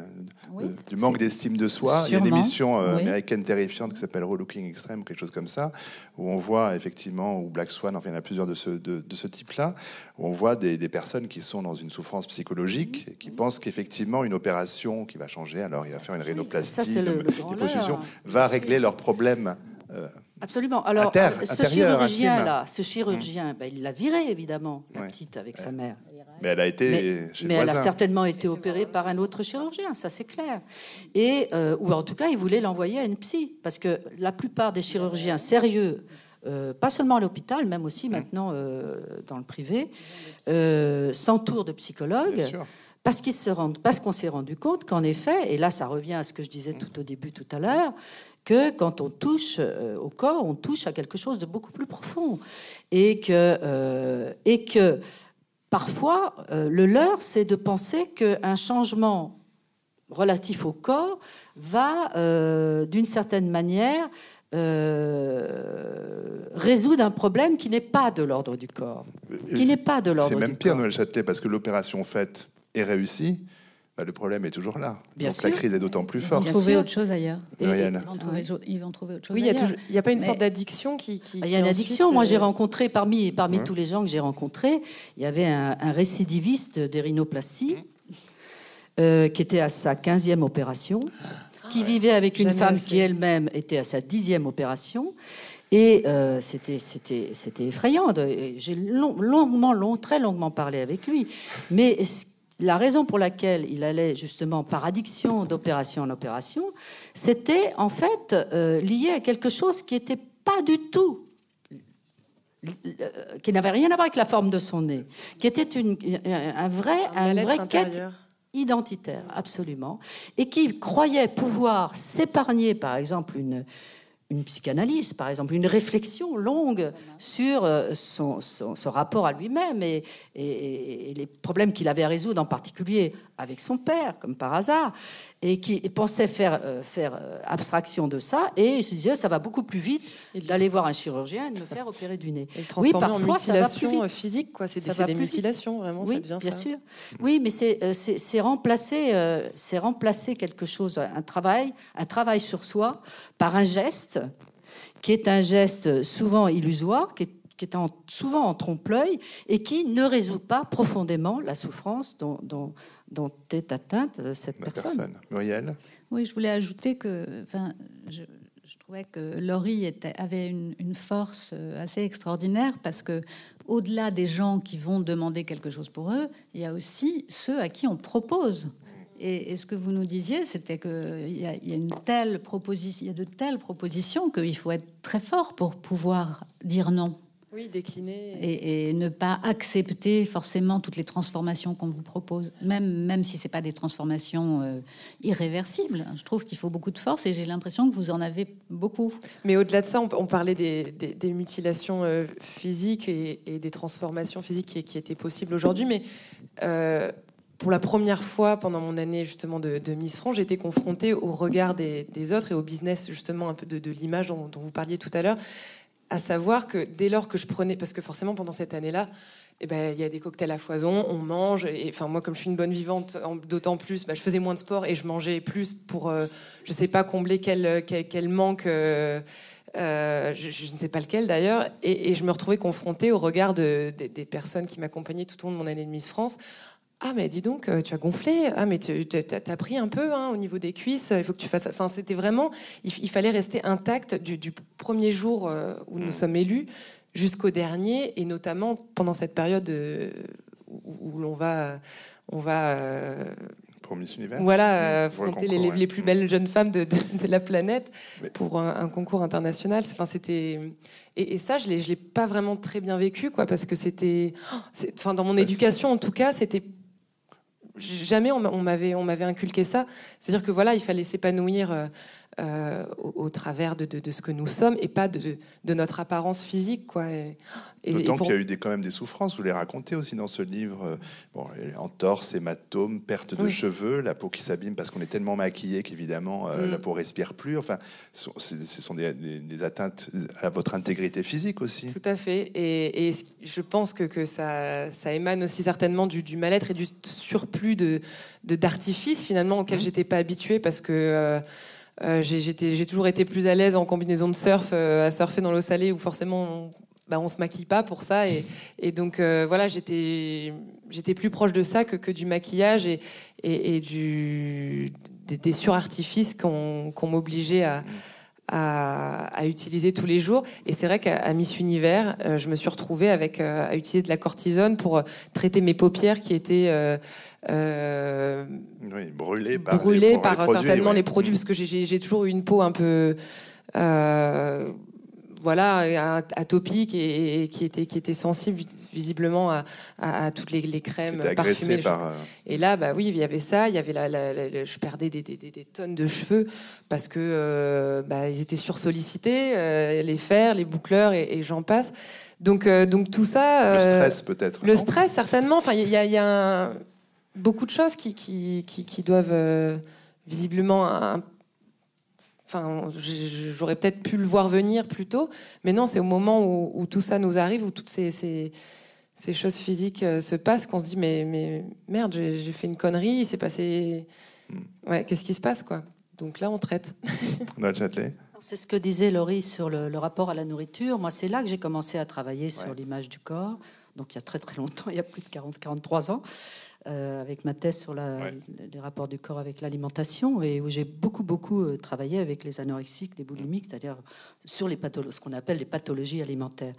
du manque d'estime de soi. Il y a une émission euh, américaine terrifiante qui s'appelle Relooking Extreme, quelque chose comme ça, où on voit effectivement, ou Black Swan, enfin, il y en a plusieurs de ce, de, ce type-là, où on voit des, personnes qui sont dans une souffrance psychologique et qui pensent qu'effectivement, une opération qui va changer, alors il va faire une rhinoplastie, une liposuction, va régler leurs problèmes.
Euh, Absolument. Alors, euh, ce chirurgien-là, ce chirurgien, ben, il l'a viré, évidemment, la petite, avec sa mère.
Mais elle a été.
Mais, elle a certainement été opérée par un autre chirurgien, ça c'est clair. Et, euh, ou en tout cas, il voulait l'envoyer à une psy. Parce que la plupart des chirurgiens sérieux pas seulement à l'hôpital, même aussi mmh. maintenant dans le privé, s'entourent de psychologues. Parce qu'ils se rendent, parce qu'on s'est rendu compte qu'en effet, et là ça revient à ce que je disais tout au début tout à l'heure, que quand on touche au corps, on touche à quelque chose de beaucoup plus profond, et que et que parfois le leurre, c'est de penser qu'un changement relatif au corps va, euh, d'une certaine manière, euh, résoudre un problème qui n'est pas de l'ordre du corps. Qui n'est pas de l'ordre
C'est même pire, Noël Châtelet, parce que l'opération faite est réussie. Bah, le problème est toujours là.
Bien
Donc la crise est d'autant plus forte.
Ils vont trouver autre chose ailleurs.
Ils
vont, trouver, autre chose
oui,
ailleurs.
Il n'y a, pas une sorte d'addiction qui,
Il y a une addiction. Moi, j'ai rencontré, parmi, parmi tous les gens que j'ai rencontrés, il y avait un, un récidiviste des rhinoplasties euh, qui était à sa 15e opération, qui vivait avec une femme qui elle-même était à sa 10e opération. Et euh, c'était, c'était, c'était effrayant. J'ai longuement, long, très longuement parlé avec lui. Mais la raison pour laquelle il allait justement par addiction d'opération en opération, c'était en fait euh, lié à quelque chose qui n'était pas du tout qui n'avait rien à voir avec la forme de son nez, qui était une, un vrai, un, un vrai quête identitaire, absolument, et qui croyait pouvoir s'épargner, par exemple, une, une psychanalyse, par exemple, une réflexion longue sur euh, son, rapport à lui-même et, les problèmes qu'il avait à résoudre, en particulier avec son père, comme par hasard, et qui pensait faire, euh, faire euh, abstraction de ça, et il se disait ça va beaucoup plus vite d'aller voir un chirurgien et de me faire opérer du nez.
oui, parfois, en mutilation physique, quoi. C'est des, des mutilations, vraiment,
oui, bien sûr. Oui, mais c'est remplacer, c'est remplacer quelque chose, un travail, un travail sur soi par un geste qui est un geste souvent illusoire, qui est, souvent en trompe-l'œil et qui ne résout pas profondément la souffrance dont, dont, est atteinte euh, cette personne.
Muriel
Oui, je voulais ajouter que enfin, je, trouvais que Laurie était, avait une, une, force euh, assez extraordinaire parce que au-delà des gens qui vont demander quelque chose pour eux, il y a aussi ceux à qui on propose. Et, ce que vous nous disiez, c'était qu'il y, a, y a une telle proposition, il y a de telles propositions qu'il faut être très fort pour pouvoir dire non.
Oui, décliner.
Et, ne pas accepter forcément toutes les transformations qu'on vous propose, même, même si ce n'est pas des transformations euh, irréversibles. Je trouve qu'il faut beaucoup de force et j'ai l'impression que vous en avez beaucoup.
Mais au-delà de ça, on, parlait des, des, mutilations euh, physiques et, des transformations physiques qui, qui étaient possibles aujourd'hui. Mais euh, pour la première fois pendant mon année justement de, Miss France, été confrontée au regard des, autres et au business justement un peu de, l'image dont, vous parliez tout à l'heure, à savoir que dès lors que je prenais, parce que forcément pendant cette année-là, eh ben, il y a des cocktails à foison, on mange. Et enfin, moi, comme je suis une bonne vivante, d'autant plus, bah, je faisais moins de sport et je mangeais plus pour, je euh, je sais pas, combler quel, quel, manque. Euh, euh, je, ne sais pas lequel d'ailleurs, et, je me retrouvais confrontée au regard de, des personnes qui m'accompagnaient tout au long de mon année de Miss France, ah, mais dis donc, euh, tu as gonflé. Ah, mais tu as, pris un peu hein, au niveau des cuisses. Il faut que tu fasses. Enfin, c'était vraiment. Il, fallait rester intact du, premier jour euh, où nous mm. sommes élus jusqu'au dernier, et notamment pendant cette période euh, où, l'on va. On va
pour Miss Univers
Voilà, affronter les, plus belles jeunes femmes de, la planète pour un, concours international. Enfin, c'était et, ça, je l'ai, je l'ai pas vraiment très bien vécu, quoi, parce que c'était, oh, enfin, dans mon bah, éducation en tout cas, c'était jamais on m'avait inculqué ça. C'est-à-dire que voilà, il fallait s'épanouir euh, au, travers de, ce que nous sommes et pas de, notre apparence physique. Quoi. Et,
D'autant qu'il y a eu des, quand même des souffrances, vous les racontez aussi dans ce livre. Euh, bon, entorse, hématome, perte de cheveux, la peau qui s'abîme parce qu'on est tellement maquillé qu'évidemment euh, mm. la peau respire plus. Enfin, ce sont des, atteintes à votre intégrité physique aussi.
Tout à fait. Et, je pense que, que ça, ça, émane aussi certainement du, mal-être et du surplus de d'artifice finalement auquel mm. j'étais pas habituée parce que euh, j'ai toujours été plus à l'aise en combinaison de surf, euh, à surfer dans l'eau salée où forcément on, bah, on se maquille pas pour ça. Et, donc euh, voilà, j'étais plus proche de ça que, du maquillage et, du, des, surartifices qu'on m'obligeait à, à, utiliser tous les jours. Et c'est vrai qu'à Miss Univers, je me suis retrouvée avec, à utiliser de la cortisone pour traiter mes paupières qui étaient
euh, oui, brûlé par,
par, certainement les produits, parce que j'ai toujours eu une peau un peu. Euh, voilà, atopique et, qui était qui était sensible visiblement à, à, toutes les, les crèmes parfumées. Par... Et là, bah oui, il y avait ça. Il y avait la, je perdais des, des, des, tonnes de cheveux parce que bah, ils étaient sursollicités, les fers, les boucleurs et, et j'en passe. Donc, donc tout ça.
le stress peut-être.
Le stress certainement. Enfin, il y a, y a beaucoup de choses qui, qui, qui, qui doivent visiblement un, Enfin, j'aurais peut-être pu le voir venir plus tôt, mais non, c'est au moment où, tout ça nous arrive, où toutes ces, ces, choses physiques euh, se passent, qu'on se dit mais, mais merde, j'ai fait une connerie, il s'est passé. Hmm. Ouais, qu'est-ce qui se passe, quoi? Donc là, on traite.
C'est ce que disait Laurie sur le, rapport à la nourriture. Moi, c'est là que j'ai commencé à travailler sur l'image du corps. Donc, il y a très très longtemps, il y a plus de 40-43 ans. Euh, avec ma thèse sur les rapports du corps avec l'alimentation et où j'ai beaucoup beaucoup euh, travaillé avec les anorexiques, les boulimiques, c'est-à-dire sur les ce qu'on appelle les pathologies alimentaires.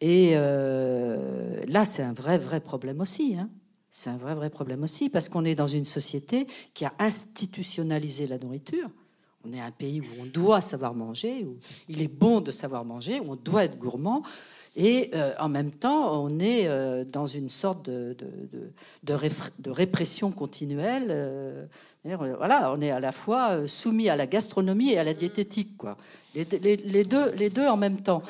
Et euh, là, c'est un vrai vrai problème aussi. Hein. C'est un vrai vrai problème aussi parce qu'on est dans une société qui a institutionnalisé la nourriture. On est un pays où on doit savoir manger, où il est bon de savoir manger, où on doit être gourmand. Et euh, en même temps, on est euh, dans une sorte de, de, répression continuelle. Euh, voilà, on est à la fois soumis à la gastronomie et à la diététique, quoi. Les, deux, les deux en même temps.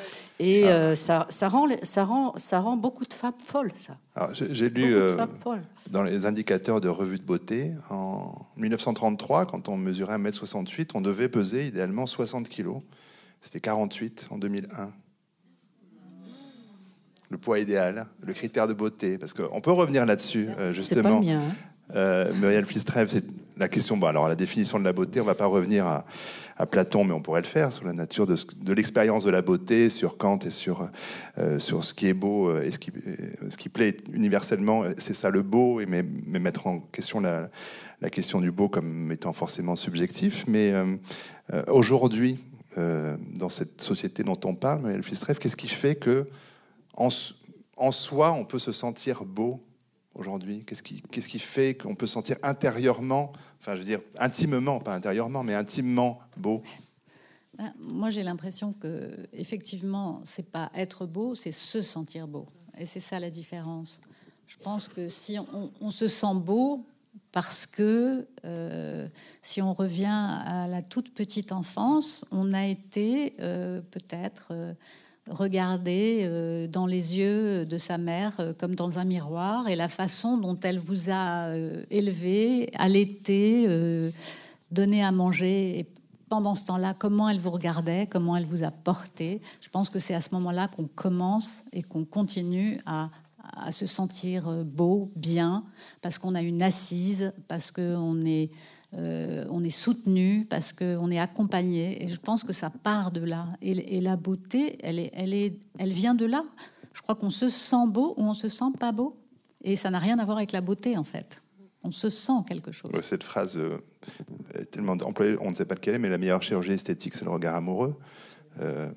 Et ah. ça, ça, rend, ça, rend, ça rend beaucoup de femmes folles, ça.
J'ai lu dans les indicateurs de revue de beauté, en 1933, quand on mesurait 1m68, on devait peser idéalement 60 kg. C'était 48 en 2001 le poids idéal, le critère de beauté, parce qu'on peut revenir là-dessus, euh, justement.
C'est pas hein.
euh, Muriel Flistrève, c'est la question. Bon, alors la définition de la beauté, on va pas revenir à, Platon, mais on pourrait le faire sur la nature de, l'expérience de la beauté, sur Kant et sur euh, ce qui est beau et ce qui ce qui plaît universellement. C'est ça le beau, et mais, mettre en question la, question du beau comme étant forcément subjectif. Mais aujourd'hui, dans cette société dont on parle, qu'est-ce qui fait que en, soi, on peut se sentir beau aujourd'hui Qu'est-ce qui, fait qu'on peut se sentir intérieurement, enfin, je veux dire, intimement, pas intérieurement, mais intimement beau?
Ben, Moi, j'ai l'impression que, effectivement, c'est pas être beau, c'est se sentir beau. Et c'est ça la différence. Je pense que si on, se sent beau, parce que euh, si on revient à la toute petite enfance, on a été euh, peut-être euh, regarder euh, dans les yeux de sa mère euh, comme dans un miroir et la façon dont elle vous a euh, élevé, allaité, donné à manger. Et pendant ce temps-là, comment elle vous regardait, comment elle vous a porté. Je pense que c'est à ce moment-là qu'on commence et qu'on continue à, à, se sentir beau, bien, parce qu'on a une assise, parce qu'on est euh, on est soutenu parce qu'on est accompagné. Et je pense que ça part de là. Et, la beauté, elle, est, elle, est, elle vient de là. Je crois qu'on se sent beau ou on se sent pas beau. Et ça n'a rien à voir avec la beauté, en fait. On se sent quelque chose.
Cette phrase euh, est tellement employée, on ne sait pas lequel est, mais la meilleure chirurgie esthétique, c'est le regard amoureux. Euh,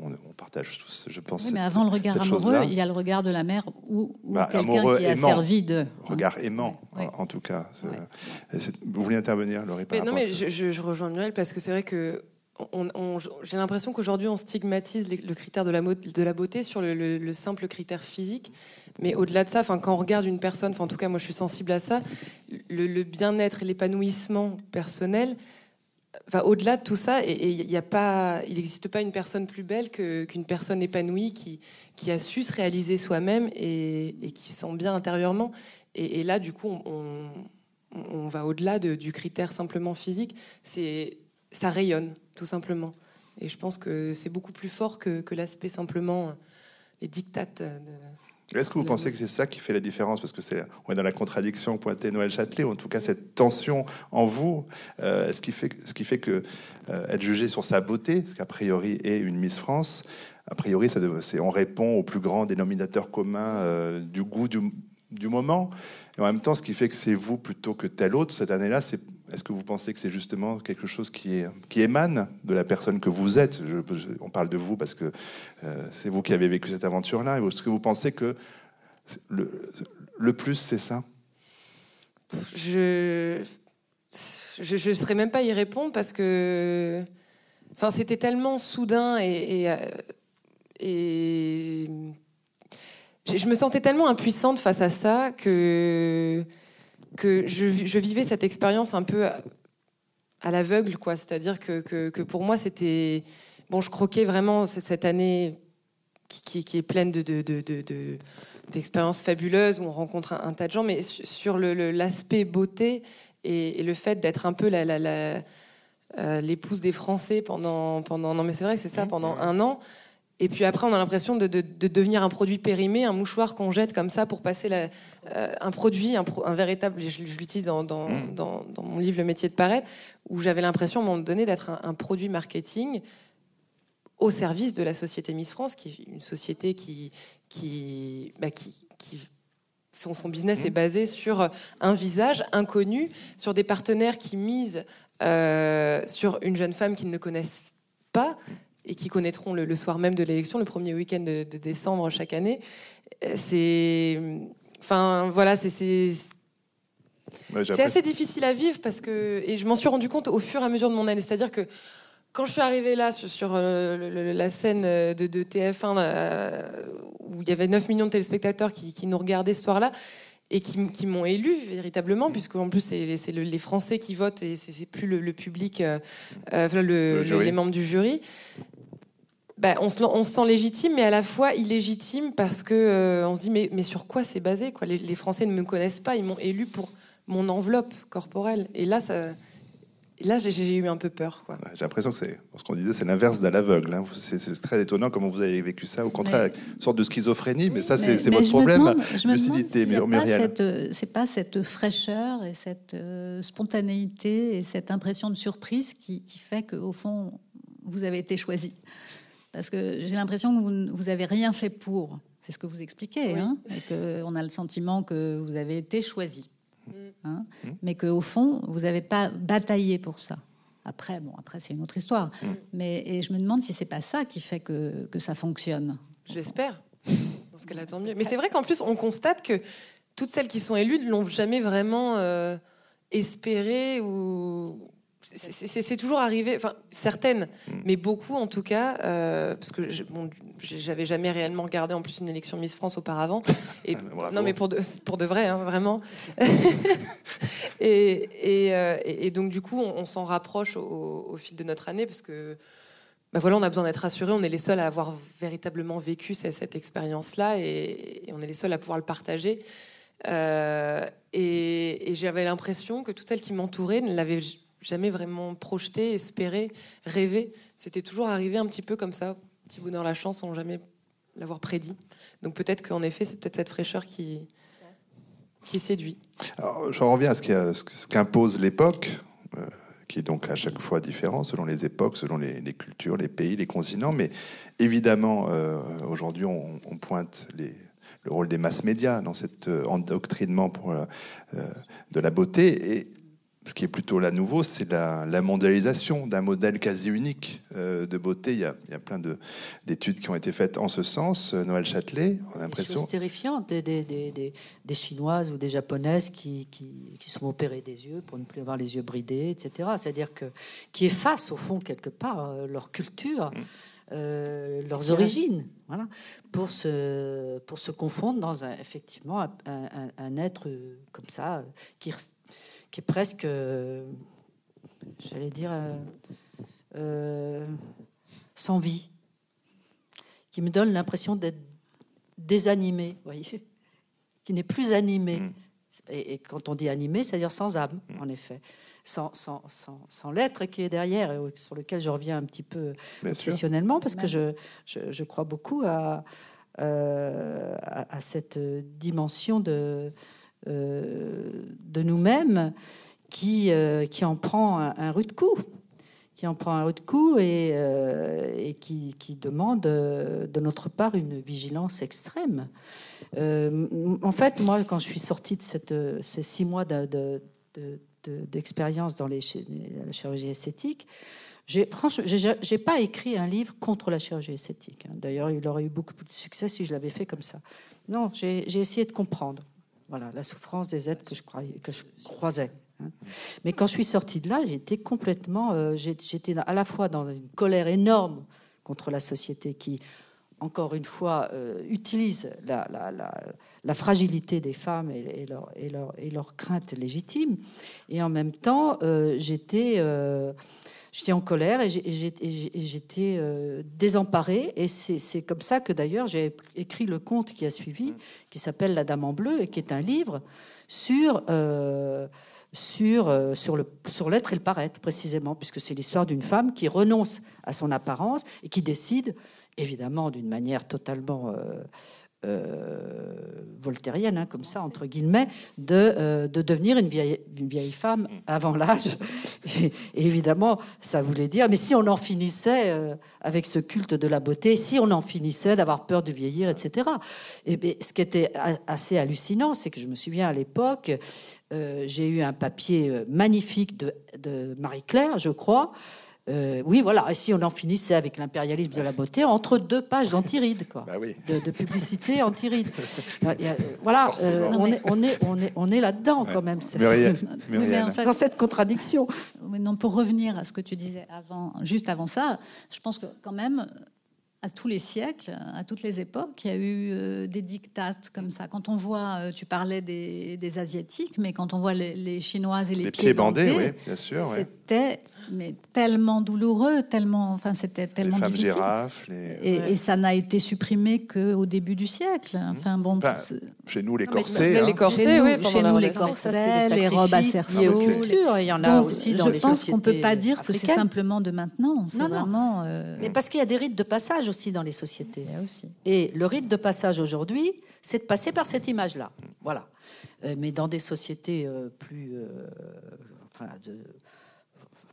on, partage tous, je pense.
mais avant le regard amoureux, il y a le regard de la mère ou, bah, quelqu'un qui a servi de.
Regard aimant, en, tout cas. Vous voulez intervenir, Laurie
Non, mais je, rejoins Muriel parce que c'est vrai que j'ai l'impression qu'aujourd'hui on stigmatise le critère de la, de la beauté sur le, simple critère physique. Mais au-delà de ça, quand on regarde une personne, en tout cas moi je suis sensible à ça, le bien-être et l'épanouissement personnel, au-delà de tout ça, il n'existe pas une personne plus belle qu'une personne épanouie qui, qui a su se réaliser soi-même et, qui se sent bien intérieurement. Et, là, du coup, on, va au-delà du critère simplement physique. C'est ça rayonne, tout simplement. Et je pense que c'est beaucoup plus fort que, l'aspect simplement les dictates. De,
est-ce que vous pensez que c'est ça qui fait la différence? Parce que c'est, on est dans la contradiction pointée Noël Châtelet, ou en tout cas cette tension en vous, euh, ce, qui fait, ce qui fait que euh, être jugé sur sa beauté, ce qu'a priori est une Miss France, a priori, ça, on répond au plus grand dénominateur commun euh, du goût du, du, moment. Et en même temps, ce qui fait que c'est vous plutôt que tel autre cette année-là, c'est est-ce que vous pensez que c'est justement quelque chose qui, émane de la personne que vous êtes? On parle de vous parce que euh, c'est vous qui avez vécu cette aventure-là. Est-ce que vous pensez que le, plus, c'est ça?
Je ne saurais même pas y répondre parce que enfin, c'était tellement soudain et, et, je me sentais tellement impuissante face à ça que que je, vivais cette expérience un peu à, l'aveugle, quoi. C'est-à-dire que, que, pour moi, c'était bon, je croquais vraiment cette année qui, qui, est pleine de, de, de, d'expériences fabuleuses où on rencontre un, tas de gens, mais sur l'aspect beauté et, le fait d'être un peu la, euh, l'épouse des Français pendant, pendant non mais c'est vrai que c'est ça pendant un an et puis après, on a l'impression de, devenir un produit périmé, un mouchoir qu'on jette comme ça pour passer la, euh, un produit, un, véritable. Je, l'utilise mm. dans, dans, mon livre Le métier de paraître, où j'avais l'impression à un moment donné d'être un, produit marketing au service de la société Miss France, qui est une société qui, qui, bah, qui, son, son, business est mm. basé sur un visage inconnu, sur des partenaires qui misent euh, sur une jeune femme qu'ils ne connaissent pas et qui connaîtront le, soir même de l'élection, le premier week-end de, décembre chaque année. Euh, c'est, enfin voilà, c'est c'est assez difficile à vivre parce que et je m'en suis rendu compte au fur et à mesure de mon année, c'est-à-dire que quand je suis arrivée là sur, euh, la scène de, TF1 euh, où il y avait 9 millions de téléspectateurs qui, nous regardaient ce soir-là et qui, m'ont élu véritablement, puisque en plus c'est les Français qui votent et c'est plus le, public, les membres du jury. Bah, on, se, sent légitime, mais à la fois illégitime parce que euh, on se dit mais, mais sur quoi c'est basé quoi? Les, Français ne me connaissent pas, ils m'ont élu pour mon enveloppe corporelle. Et là, ça, là j'ai eu un peu peur.
j'ai l'impression que c'est ce qu'on disait, c'est l'inverse de l'aveugle. Hein. C'est très étonnant comment vous avez vécu ça. Au contraire, une sorte de schizophrénie, mais ça, c'est votre problème.
lucidité, si C'est pas cette fraîcheur et cette euh, spontanéité et cette impression de surprise qui, qui fait qu'au fond, vous avez été choisi. Parce que j'ai l'impression que vous n'avez rien fait pour. C'est ce que vous expliquez. Hein, et qu'on a le sentiment que vous avez été choisi. Mm. Hein, mm. Mais qu'au fond, vous n'avez pas bataillé pour ça. Après, bon, après c'est une autre histoire. Mm. Mais et je me demande si c'est pas ça qui fait que, que ça fonctionne.
J'espère. Dans ce cas-là, tant mieux. Mais c'est vrai qu'en plus, on constate que toutes celles qui sont élues ne l'ont jamais vraiment euh, espéré ou, c'est toujours arrivé, enfin certaines, mm. mais beaucoup en tout cas, euh, parce que j'avais jamais réellement regardé en plus une élection Miss France auparavant. Et, non, mais pour de, pour de vrai, hein, vraiment. Euh, et, donc du coup, on, s'en rapproche au, fil de notre année, parce que bah voilà, on a besoin d'être rassurés. On est les seuls à avoir véritablement vécu cette, cette expérience-là, et, on est les seuls à pouvoir le partager. Euh, et, j'avais l'impression que toutes celles qui m'entouraient ne l'avaient jamais vraiment projeté, espéré, rêvé. C'était toujours arrivé un petit peu comme ça, petit bonheur la chance, sans jamais l'avoir prédit. Donc peut-être qu'en effet, c'est peut-être cette fraîcheur qui, qui séduit.
Alors, j'en reviens à ce qu'impose l'époque, euh, qui est donc à chaque fois différent selon les époques, selon les, cultures, les pays, les continents. Mais évidemment, euh, aujourd'hui, on, pointe le rôle des masses médias dans cet euh, endoctrinement de la beauté. Et ce qui est plutôt là nouveau, c'est la, mondialisation d'un modèle quasi unique euh, de beauté. Il y a, il y a plein d'études qui ont été faites en ce sens. Euh, Noël Châtelet, on a l'impression.
C'est terrifiant des, des, des, des, Chinoises ou des Japonaises qui, qui, qui, sont opérées des yeux pour ne plus avoir les yeux bridés, etc. C'est-à-dire que qui effacent au fond quelque part euh, leur culture. Mmh. leurs origines, voilà, pour se, pour se confondre dans un, effectivement un, un, un être comme ça qui qui est presque, euh, j'allais dire, euh, euh, sans vie, qui me donne l'impression d'être désanimé, voyez, qui n'est plus animé. Mm. Et, quand on dit animé, c'est-à-dire sans âme, mm. en effet, sans, sans, sans, l'être qui est derrière, et sur lequel je reviens un petit peu obsessionnellement, parce que je, je, crois beaucoup à, à, cette dimension de, euh, de nous-mêmes qui, euh, qui en prend un, rude coup qui en prend un rude coup et, euh, qui, demande de notre part une vigilance extrême. en fait, moi, quand je suis sortie de ces six mois d'expérience dans la chirurgie esthétique, franchement, j'ai, pas écrit un livre contre la chirurgie esthétique. Hein. D'ailleurs, il aurait eu beaucoup plus de succès si je l'avais fait comme ça. Non, j'ai essayé de comprendre. Voilà, la souffrance des êtres que je, croisais. Hein. Mais quand je suis sortie de là, j'étais complètement. Euh, j'étais à la fois dans une colère énorme contre la société qui, encore une fois, euh, utilise la, fragilité des femmes et, leur, et, leur, et leurs craintes légitimes. Et en même temps, euh, j'étais j'étais en colère et j'étais euh, désemparée. Et c'est comme ça que d'ailleurs j'ai écrit le conte qui a suivi, qui s'appelle La Dame en bleu, et qui est un livre sur, euh, sur, euh, sur l'être sur et le paraître, précisément, puisque c'est l'histoire d'une femme qui renonce à son apparence et qui décide, évidemment d'une manière totalement voltairienne, hein, comme ça, entre guillemets, de, euh, de devenir une vieille, une vieille femme avant l'âge. Et, évidemment, ça voulait dire, mais si on en finissait euh, avec ce culte de la beauté, si on en finissait d'avoir peur de vieillir, etc. Et, ce qui était assez hallucinant, c'est que je me souviens à l'époque, j'ai eu un papier magnifique de, de Marie-Claire, je crois, euh, oui, voilà. Et si on en finissait avec l'impérialisme de la beauté entre deux pages d'antiride, quoi,
bah
de, publicité antiride. voilà, euh, on, est, on, est, on, est, on est là-dedans quand même. dans cette contradiction.
non, pour revenir à ce que tu disais avant, juste avant ça, je pense que quand même, à tous les siècles, à toutes les époques, il y a eu euh, des dictates comme ça. Quand on voit, euh, tu parlais des, Asiatiques, mais quand on voit les, Chinoises et les, pieds, bandés, oui, bien sûr, c'était mais tellement douloureux, tellement, enfin, c'était tellement les femmes difficile. Girafes, et, ça n'a été supprimé qu'au début du siècle. Mmh. Enfin bon,
chez nous les corsets, hein.
les corsets, chez nous, chez nous les corsets, les robes à cerceaux.
Il y en a aussi dans
je pense qu'on peut pas dire que c'est simplement de maintenant. Non, vraiment.
Euh, mais parce qu'il y a des rites de passage aussi dans les sociétés. Aussi. Et le rite de passage aujourd'hui, c'est de passer par cette image-là. Voilà. Euh, mais dans des sociétés euh, plus, enfin, de,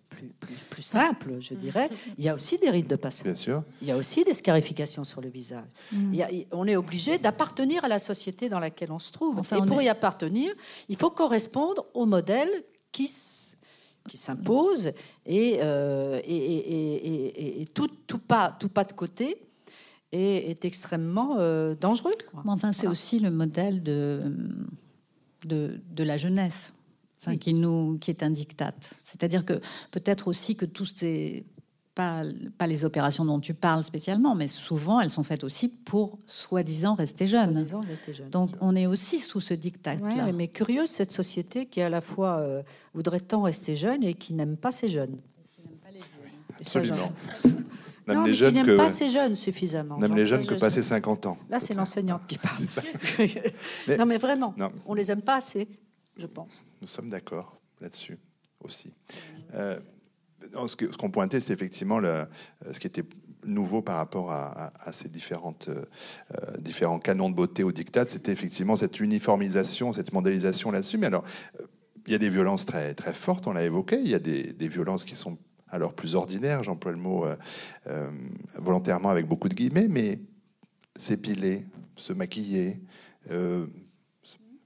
plus, simple, je dirais, il y a aussi des rites de passage.
Bien sûr.
Il y a aussi des scarifications sur le visage. Mm. on est obligé d'appartenir à la société dans laquelle on se trouve. et pour y appartenir, il faut correspondre au modèle qui qui s'impose et, euh, et, tout, tout, pas, tout pas de côté est, est extrêmement euh, dangereux.
Enfin, c'est aussi le modèle de, de, de la jeunesse qui, nous, qui est un diktat. C'est-à-dire que peut-être aussi que tous ces pas, pas, les opérations dont tu parles spécialement, mais souvent elles sont faites aussi pour soi-disant rester jeune. Donc on est aussi sous ce diktat.
Ouais, mais curieuse cette société qui à la fois euh, voudrait tant rester jeune et qui n'aime pas ces jeunes.
Absolument.
non, les jeunes qui n'aiment pas ces jeunes suffisamment.
Même les jeunes que passer 50 ans.
Là, c'est l'enseignante qui parle. non, mais vraiment, non. on les aime pas assez je pense.
Nous sommes d'accord là-dessus aussi. Euh, ce qu'on pointait, c'est effectivement le, ce qui était nouveau par rapport à, ces différentes, euh, différents canons de beauté au diktat, c'était effectivement cette uniformisation, cette mondialisation là-dessus. Mais alors, euh, il y a des violences très, très fortes, on l'a évoqué. Il y a des, violences qui sont alors plus ordinaires, j'emploie le mot volontairement avec beaucoup de guillemets, mais s'épiler, se maquiller,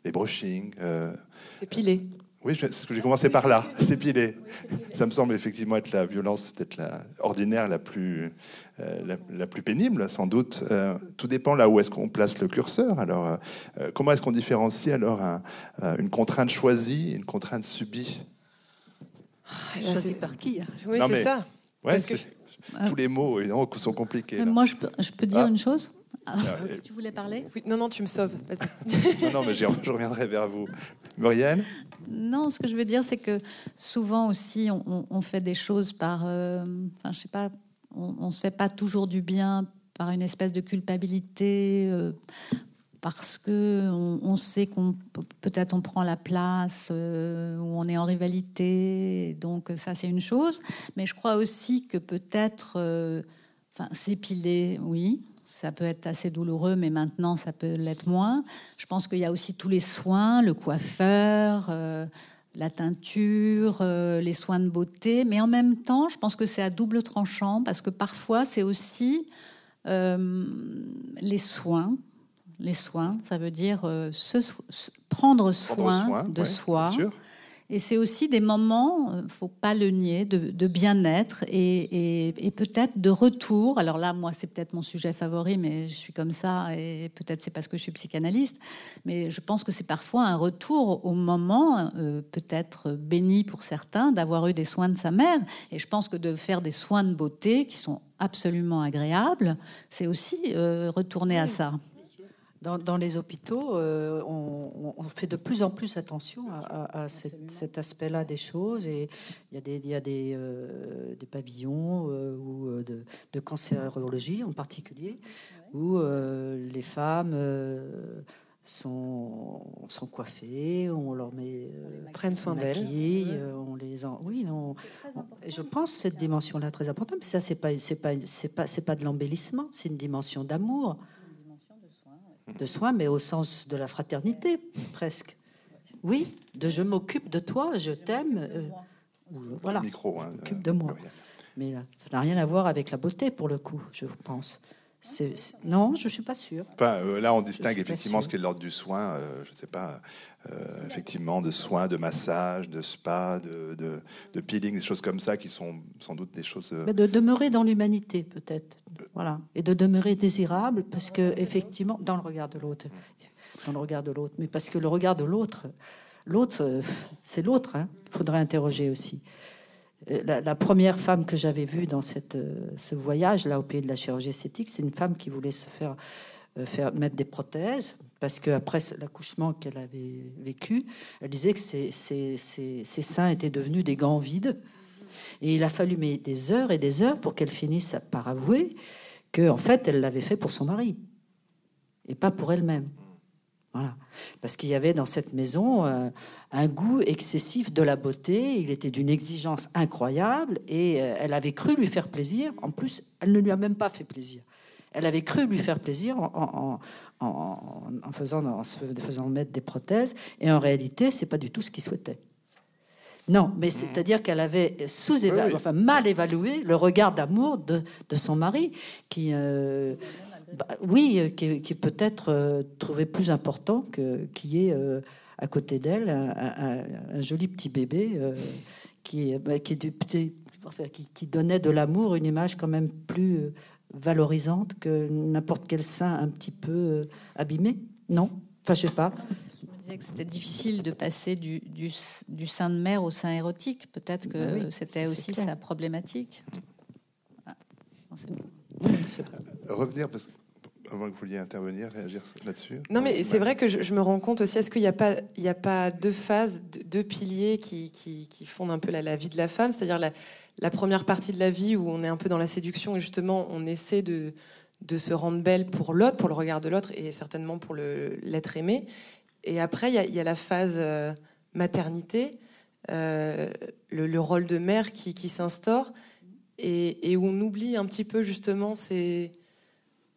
les brushings. Euh,
S'épiler.
Oui, j'ai commencé par là, s'épiler. Ça me semble effectivement être la violence peut-être la ordinaire, la plus, euh, la, plus pénible, sans doute. Euh, tout dépend là où est-ce qu'on place le curseur. Alors, comment est-ce qu'on différencie alors une contrainte choisie, une contrainte subie?
Choisie par qui hein?
Oui, c'est ça.
Tous les mots sont compliqués.
Moi, je peux, je peux dire une chose? Ah, tu voulais parler?
Non, non, tu me sauves.
non, non, mais je reviendrai vers vous. Muriel?
Non, ce que je veux dire, c'est que souvent aussi, on, fait des choses par. Euh, enfin, je sais pas, on, ne se fait pas toujours du bien par une espèce de culpabilité. Euh, parce que on, sait qu'on peut-être on prend la place euh, ou on est en rivalité, donc ça c'est une chose. Mais je crois aussi que peut-être, enfin s'épiler, oui, ça peut être assez douloureux, mais maintenant ça peut l'être moins. Je pense qu'il y a aussi tous les soins, le coiffeur, euh, la teinture, euh, les soins de beauté, mais en même temps, je pense que c'est à double tranchant parce que parfois c'est aussi euh, les soins. Les soins, ça veut dire se, prendre soin, de soi. Et c'est aussi des moments, euh, faut pas le nier, de, bien-être et, peut-être de retour. Alors là, moi, c'est peut-être mon sujet favori, mais je suis comme ça et peut-être c'est parce que je suis psychanalyste. Mais je pense que c'est parfois un retour au moment, euh, peut-être béni pour certains, d'avoir eu des soins de sa mère. Et je pense que de faire des soins de beauté qui sont absolument agréables, c'est aussi euh, retourner à ça.
Dans, les hôpitaux, euh, on, fait de plus en plus attention à, cet, aspect-là des choses. Et il y a des, il y a des, euh, des pavillons euh, ou de, de, cancérologie en particulier, où les femmes sont, sont coiffées, on leur met
prennent soin d'elles,
on les en, oui, non. je pense cette dimension-là très importante. Mais ça, c'est pas, c'est pas, c'est pas, c'est pas de l'embellissement, c'est une dimension d'amour de soins, mais au sens de la fraternité, presque. Oui, de je m'occupe de toi, je t'aime. Euh, voilà, micro, hein, m'occupe de moi. Mais là, ça n'a rien à voir avec la beauté, pour le coup, je pense. Non, je ne suis pas sûre.
Enfin, euh, là, on distingue effectivement ce qui est l'ordre du soin, euh, je ne sais pas, effectivement, de soins, de massage, de spa, de, de, peeling, des choses comme ça qui sont sans doute des choses.
de demeurer dans l'humanité, peut-être. Voilà. Et de demeurer désirable, parce que, effectivement, dans le regard de l'autre. Dans le regard de l'autre. Mais parce que le regard de l'autre, l'autre, c'est l'autre. Il hein. faudrait interroger aussi. Euh, la, première femme que j'avais vue dans euh, ce voyage là au pays de la chirurgie esthétique, c'est une femme qui voulait se faire, euh, mettre des prothèses parce qu'après l'accouchement qu'elle avait vécu, elle disait que ses, seins étaient devenus des gants vides. Et il a fallu mais, des heures et des heures pour qu'elle finisse par avouer que en fait elle l'avait fait pour son mari et pas pour elle-même. Voilà. Parce qu'il y avait dans cette maison euh, un goût excessif de la beauté, il était d'une exigence incroyable et euh, elle avait cru lui faire plaisir. En plus, elle ne lui a même pas fait plaisir. Elle avait cru lui faire plaisir en, en, faisant, en se faisant mettre des prothèses et en réalité, c'est pas du tout ce qu'il souhaitait. Non, mais c'est-à-dire qu'elle avait sous-évalué, enfin mal évalué le regard d'amour de, de, son mari, qui, euh, bah, oui, qui, peut-être euh, trouvé plus important que qu'il y ait euh, à côté d'elle un, joli petit bébé qui, bah, qui, qui, qui, donnait de l'amour, une image quand même plus valorisante que n'importe quel sein un petit peu abîmé. Non, enfin je sais pas
disais que c'était difficile de passer du, du, du, sein de mère au sein érotique. Peut-être que bah c'était aussi sa problématique. Ah,
Revenir, parce que avant que vous vouliez intervenir, réagir là-dessus.
Non, mais c'est vrai que je, me rends compte aussi, est-ce qu'il n'y a, pas, il a pas deux phases, deux piliers qui, qui, qui fondent un peu la, la, vie de la femme? C'est-à-dire la, la, première partie de la vie où on est un peu dans la séduction et justement on essaie de, de se rendre belle pour l'autre, pour le regard de l'autre et certainement pour l'être aimé. Et après, il y, a la phase euh, maternité, euh, le, rôle de mère qui, s'instaure et, où on oublie un petit peu justement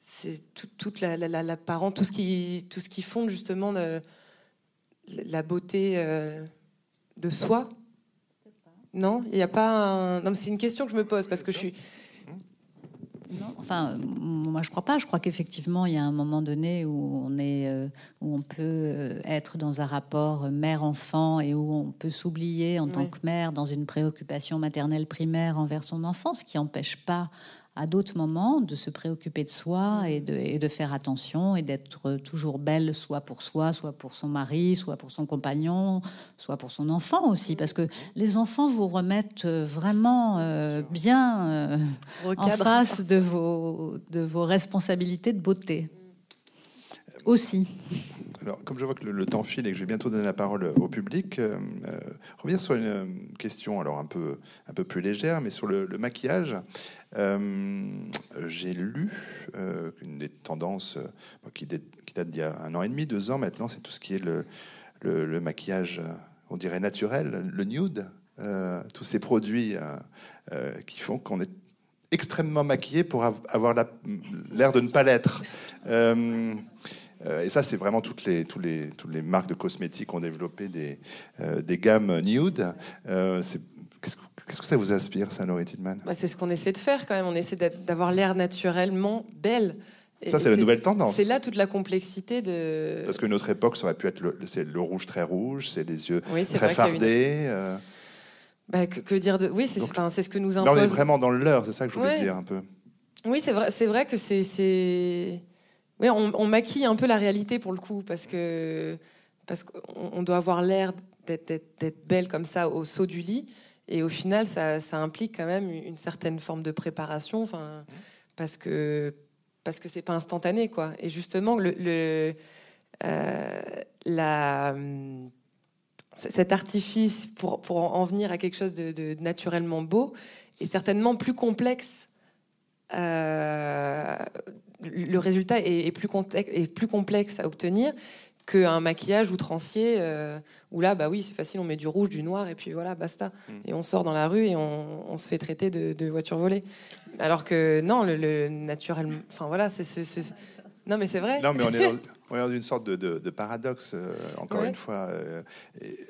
c'est toute la, la, parent, tout ce qui, tout ce qui fonde justement la beauté euh, de soi. Non, il n'y a pas. Un... Non, c'est une question que je me pose parce que je suis
enfin, moi je crois pas. Je crois qu'effectivement, il y a un moment donné où on est, euh, où on peut euh, être dans un rapport mère-enfant et où on peut s'oublier en tant que mère dans une préoccupation maternelle primaire envers son enfant, ce qui n'empêche pas à d'autres moments de se préoccuper de soi et de, faire attention et d'être toujours belle, soit pour soi, soit pour son mari, soit pour son compagnon, soit pour son enfant aussi, parce que les enfants vous remettent euh, vraiment euh, bien euh, en face de vos, de vos responsabilités de beauté aussi.
Alors, comme je vois que le, temps file et que je vais bientôt donner la parole au public, revenir sur une question alors un peu, un peu plus légère, mais sur le maquillage. Euh, j'ai lu euh, qu'une des tendances euh, qui, date, d'il y a un an et demi, deux ans maintenant, c'est tout ce qui est le, maquillage, on dirait naturel, le nude, tous ces produits qui font qu'on est extrêmement maquillé pour avoir l'air de ne pas l'être. et ça, c'est vraiment toutes les, marques de cosmétiques ont développé des, gammes nude. Qu'est-ce que ça vous inspire, ça, Laurie Tidman
bah, C'est ce qu'on essaie de faire quand même. On essaie d'avoir l'air naturellement belle.
ça, c'est la nouvelle tendance.
C'est là toute la complexité de.
Parce que notre époque, ça aurait pu être le, le rouge très rouge, c'est les yeux très fardés. Euh.
Bah, que, dire de. Oui, c'est ce que nous impose.
Là, on est vraiment dans le leurre, c'est ça que je voulais dire un peu.
Oui, c'est vrai, vrai que c'est. Oui, on, maquille un peu la réalité pour le coup, parce que parce qu'on doit avoir l'air d'être belle comme ça au saut du lit, et au final, ça, implique quand même une certaine forme de préparation, enfin, parce que parce que c'est pas instantané, quoi. Et justement, le, euh, la, cet artifice pour, pour, en venir à quelque chose de, naturellement beau est certainement plus complexe. Euh, le résultat est, plus complexe à obtenir qu'un maquillage outrancier euh, où là, bah oui, c'est facile, on met du rouge, du noir et puis voilà, basta. Mm. Et on sort dans la rue et on, on se fait traiter de, de voiture volée. Alors que non, le, naturel. Enfin voilà, c'est. Non, mais c'est vrai.
Non, mais on est dans, une sorte de, paradoxe, euh, encore une fois. Euh,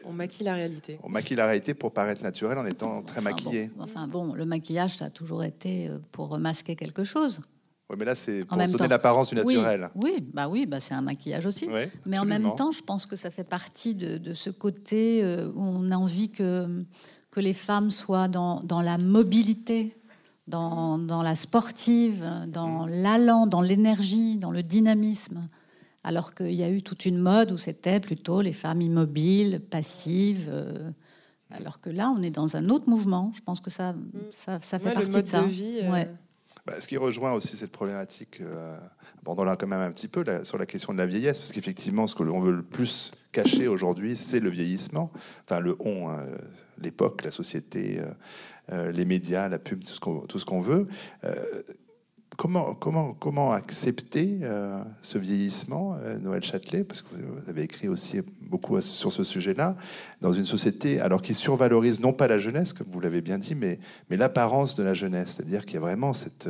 on maquille la réalité.
On maquille la réalité pour paraître naturel en étant très maquillé.
enfin bon, le maquillage, ça a toujours été euh, pour masquer quelque chose.
Oui, mais là, c'est pour donner l'apparence du naturel.
Oui, bah oui, bah c'est un maquillage aussi. mais en même temps, je pense que ça fait partie de, ce côté où on a envie que, que les femmes soient dans, dans la mobilité dans, la sportive, dans l'allant, dans l'énergie, dans le dynamisme. Alors qu'il y a eu toute une mode où c'était plutôt les femmes immobiles, passives. Euh, alors que là, on est dans un autre mouvement. Je pense que ça, ça, fait partie de ça.
vie, euh,
bah, ce qui rejoint aussi cette problématique, euh, abordons-la quand même un petit peu sur la question de la vieillesse, parce qu'effectivement, ce que l'on veut le plus cacher aujourd'hui, c'est le vieillissement. Enfin, le on, hein, l'époque, la société, euh, les médias, la pub, tout ce qu'on veut. Euh, comment, comment, comment accepter euh, ce vieillissement, Noël Châtelet? Parce que vous avez écrit aussi beaucoup sur ce sujet-là, dans une société alors qui survalorise non pas la jeunesse, comme vous l'avez bien dit, mais, mais l'apparence de la jeunesse. C'est-à-dire qu'il y a vraiment cette,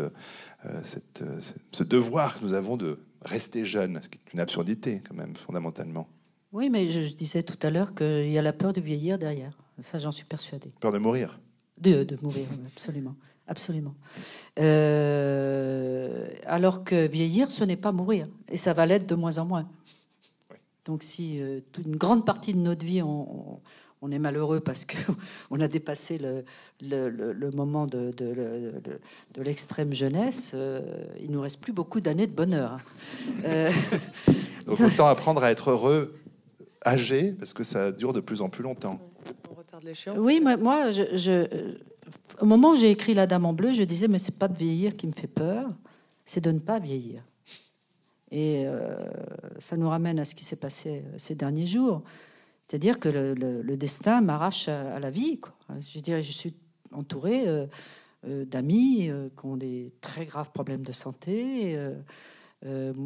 cette, ce devoir que nous avons de rester jeune, ce qui est une absurdité quand même, fondamentalement.
Oui, mais je, disais tout à l'heure qu'il y a la peur de vieillir derrière. Ça, j'en suis persuadé.
Peur de mourir
de, mourir, absolument. Absolument. Euh, alors que vieillir, ce n'est pas mourir. Et ça va l'être de moins en moins. Donc si euh, une grande partie de notre vie, on, est malheureux parce qu'on a dépassé le, le, moment de, de, l'extrême jeunesse, euh, il nous reste plus beaucoup d'années de bonheur.
Hein. Donc autant apprendre à être heureux âgé, parce que ça dure de plus en plus longtemps.
Oui, moi, moi je, au moment où j'ai écrit La Dame en bleu, je disais, mais c'est pas de vieillir qui me fait peur, c'est de ne pas vieillir. Et euh, ça nous ramène à ce qui s'est passé euh, ces derniers jours. C'est-à-dire que le, destin m'arrache à, la vie. Je, je suis entourée euh, d'amis qui ont des très graves problèmes de santé.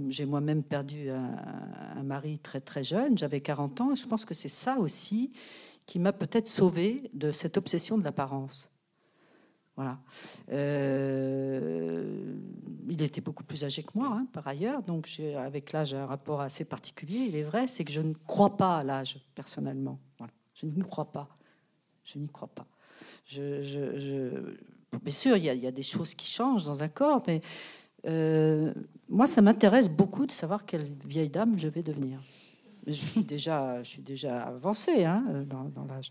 j'ai moi-même perdu un, mari très très jeune, j'avais 40 ans. Je pense que c'est ça aussi qui m'a peut-être sauvé de cette obsession de l'apparence. Voilà. Euh, il était beaucoup plus âgé que moi, hein, par ailleurs, donc avec l'âge un rapport assez particulier. Il est vrai, c'est que je ne crois pas à l'âge personnellement. Je n'y crois pas. Je n'y crois pas. Bien sûr, il y, a, des choses qui changent dans un corps, mais euh, moi, ça m'intéresse beaucoup de savoir quelle vieille dame je vais devenir je suis déjà, je suis déjà avancée hein, dans, l'âge.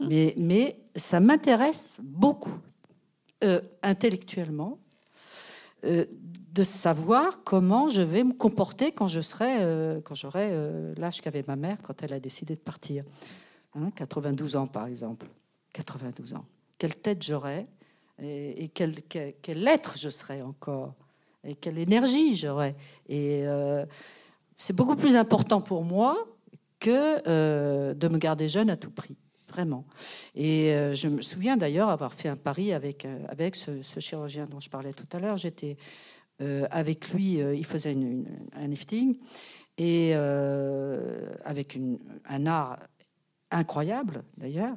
Mais ça m'intéresse beaucoup, euh, intellectuellement, euh, de savoir comment je vais me comporter quand je serai, euh, quand j'aurai l'âge qu'avait ma mère quand elle a décidé de partir. 92 hein, ans, par exemple. 92 ans. Quelle tête j'aurai et, quel, quel, quel, être je serai encore et quelle énergie j'aurai. Et c'est beaucoup plus important pour moi que de me garder jeune à tout prix, vraiment. Et euh, je me souviens d'ailleurs avoir fait un pari avec, euh, avec ce, chirurgien dont je parlais tout à l'heure. J'étais avec lui, il faisait un lifting, et avec un art incroyable d'ailleurs.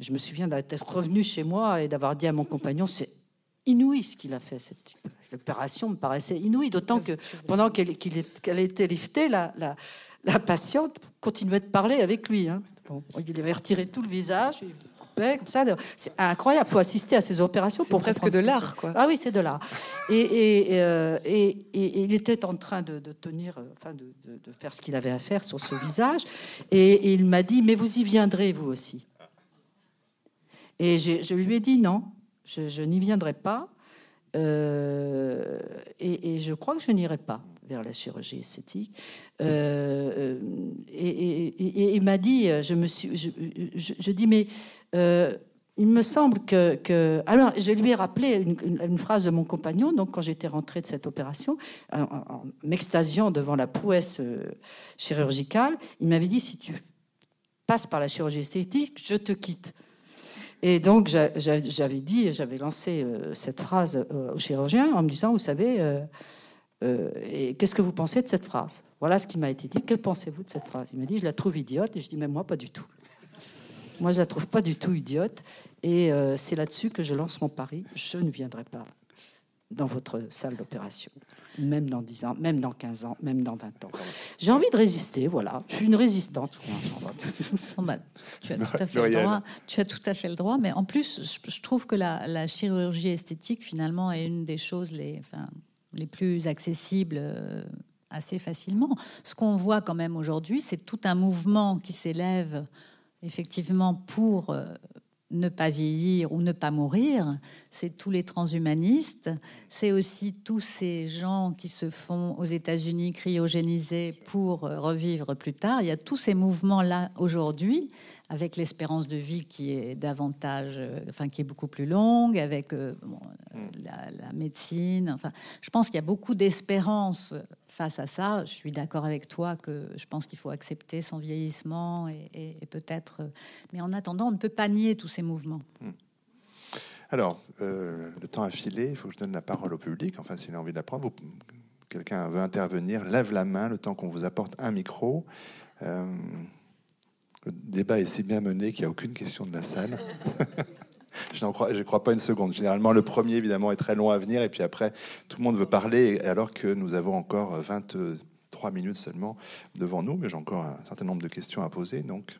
Je me souviens d'être revenu chez moi et d'avoir dit à mon compagnon, c'est inouï ce qu'il a fait. Cette opération me paraissait inouïe, d'autant que pendant qu'elle était liftée, la, la, patiente continuait de parler avec lui. Hein. Il avait retiré tout le visage, coupait, comme ça. C'est incroyable. Il faut assister à ces opérations pour
presque de l'art, quoi.
Ah oui, c'est de l'art. Et, et, il était en train de, tenir, enfin, de, faire ce qu'il avait à faire sur ce visage. Et, il m'a dit, mais vous y viendrez, vous aussi. Et je lui ai dit non, je, n'y viendrai pas. et, je crois que je n'irai pas vers la chirurgie esthétique. Euh, euh, et, il m'a dit, je me suis, je, dis, mais euh, il me semble que, Alors, je lui ai rappelé une, phrase de mon compagnon, donc quand j'étais rentrée de cette opération, en, m'extasiant devant la prouesse chirurgicale, il m'avait dit, si tu passes par la chirurgie esthétique, je te quitte. Et donc, j'avais dit, j'avais lancé cette phrase au chirurgien en me disant, vous savez, euh, et qu'est-ce que vous pensez de cette phrase? Voilà ce qui m'a été dit. Que pensez-vous de cette phrase? Il m'a dit, je la trouve idiote. Et je dis, mais moi, pas du tout. Moi, je la trouve pas du tout idiote. Et euh, c'est là-dessus que je lance mon pari. Je ne viendrai pas dans votre salle d'opération, même dans 10 ans, même dans 15 ans, même dans 20 ans. J'ai envie de résister, voilà. Je suis une résistante.
Bah, tu, as tout à fait le droit, tu as tout à fait le droit, mais en plus, je, trouve que la, la, chirurgie esthétique, finalement, est une des choses les, enfin, les plus accessibles euh, assez facilement. Ce qu'on voit quand même aujourd'hui, c'est tout un mouvement qui s'élève effectivement pour euh, ne pas vieillir ou ne pas mourir. C'est tous les transhumanistes. C'est aussi tous ces gens qui se font aux États-Unis cryogéniser pour euh, revivre plus tard. Il y a tous ces mouvements-là aujourd'hui avec l'espérance de vie qui est davantage, euh, enfin qui est beaucoup plus longue, avec euh, mm. la, médecine. Enfin, je pense qu'il y a beaucoup d'espérance face à ça. Je suis d'accord avec toi que je pense qu'il faut accepter son vieillissement et, peut-être. Mais en attendant, on ne peut pas nier tous ces mouvements. Mm.
Alors, euh, le temps a filé. Il faut que je donne la parole au public. Enfin, s'il a envie de la prendre, quelqu'un veut intervenir, lève la main le temps qu'on vous apporte un micro. Le débat est si bien mené qu'il n'y a aucune question de la salle. je ne crois, crois, pas une seconde. Généralement, le premier, évidemment, est très long à venir, et puis après, tout le monde veut parler, alors que nous avons encore 23 minutes seulement devant nous, mais j'ai encore un certain nombre de questions à poser, donc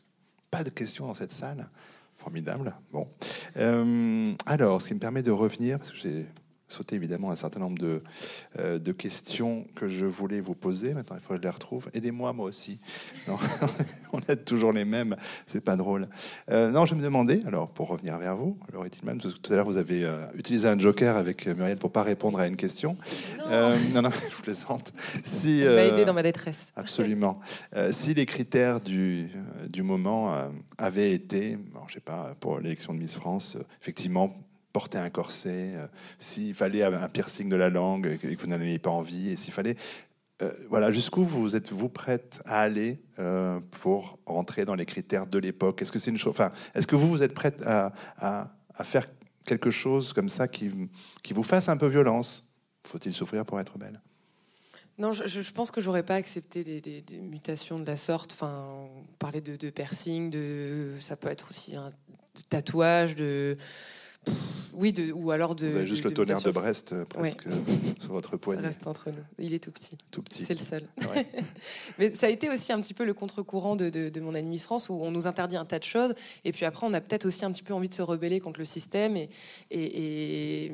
pas de questions dans cette salle. Formidable. Bon. Euh, alors, ce qui me permet de revenir, parce que j'ai sauter évidemment un certain nombre de, euh, de questions que je voulais vous poser. Maintenant, il faut que je les retrouve. Aidez-moi, moi aussi. on a toujours les mêmes, c'est pas drôle. Euh, non, je me demandais, alors pour revenir vers vous, Laurie Tillman, parce que tout à l'heure vous avez euh, utilisé un joker avec Muriel pour pas répondre à une question. Non, non, je plaisante.
Si, m'a aidé dans ma détresse.
Absolument. si les critères du, du moment avaient été, je sais pas, pour l'élection de Miss France, effectivement, porter un corset, euh, s'il fallait un piercing de la langue et que vous n'en aviez pas envie, et s'il fallait... Euh, voilà, jusqu'où vous êtes-vous prête à aller euh, pour rentrer dans les critères de l'époque? Est-ce que c'est une chose Enfin, est-ce que vous vous êtes prête à, à, faire quelque chose comme ça qui, qui vous fasse un peu violence? Faut-il souffrir pour être belle?
Non, je, pense que j'aurais pas accepté des, mutations de la sorte. Enfin, parler de, de piercing, de ça peut être aussi un tatouage, de oui, de, ou alors de.
Vous avez juste le tonnerre de Brest presque sur votre poignet.
Ça reste entre nous. Il est tout petit.
Tout petit.
C'est le seul. Mais ça a été aussi un petit peu le contre-courant de, de, mon année France où on nous interdit un tas de choses et puis après on a peut-être aussi un petit peu envie de se rebeller contre le système et, et,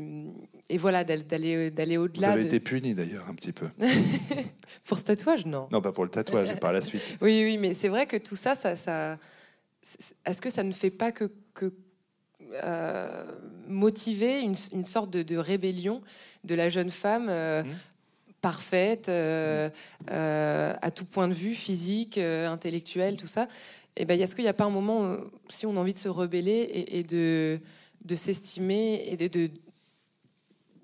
et, voilà d'aller d'aller au-delà.
Vous avez été puni d'ailleurs un petit peu.
pour ce tatouage, non.
Non, pas pour le tatouage, par la suite.
Oui, oui, mais c'est vrai que tout ça, ça, ça est-ce que ça ne fait pas que, que euh, motiver une, sorte de, rébellion de la jeune femme euh, mmh. parfaite, euh, à tout point de vue, physique, intellectuel, tout ça. Et eh ben, est-ce qu'il n'y a pas un moment, si on a envie de se rebeller et, de, de s'estimer et de,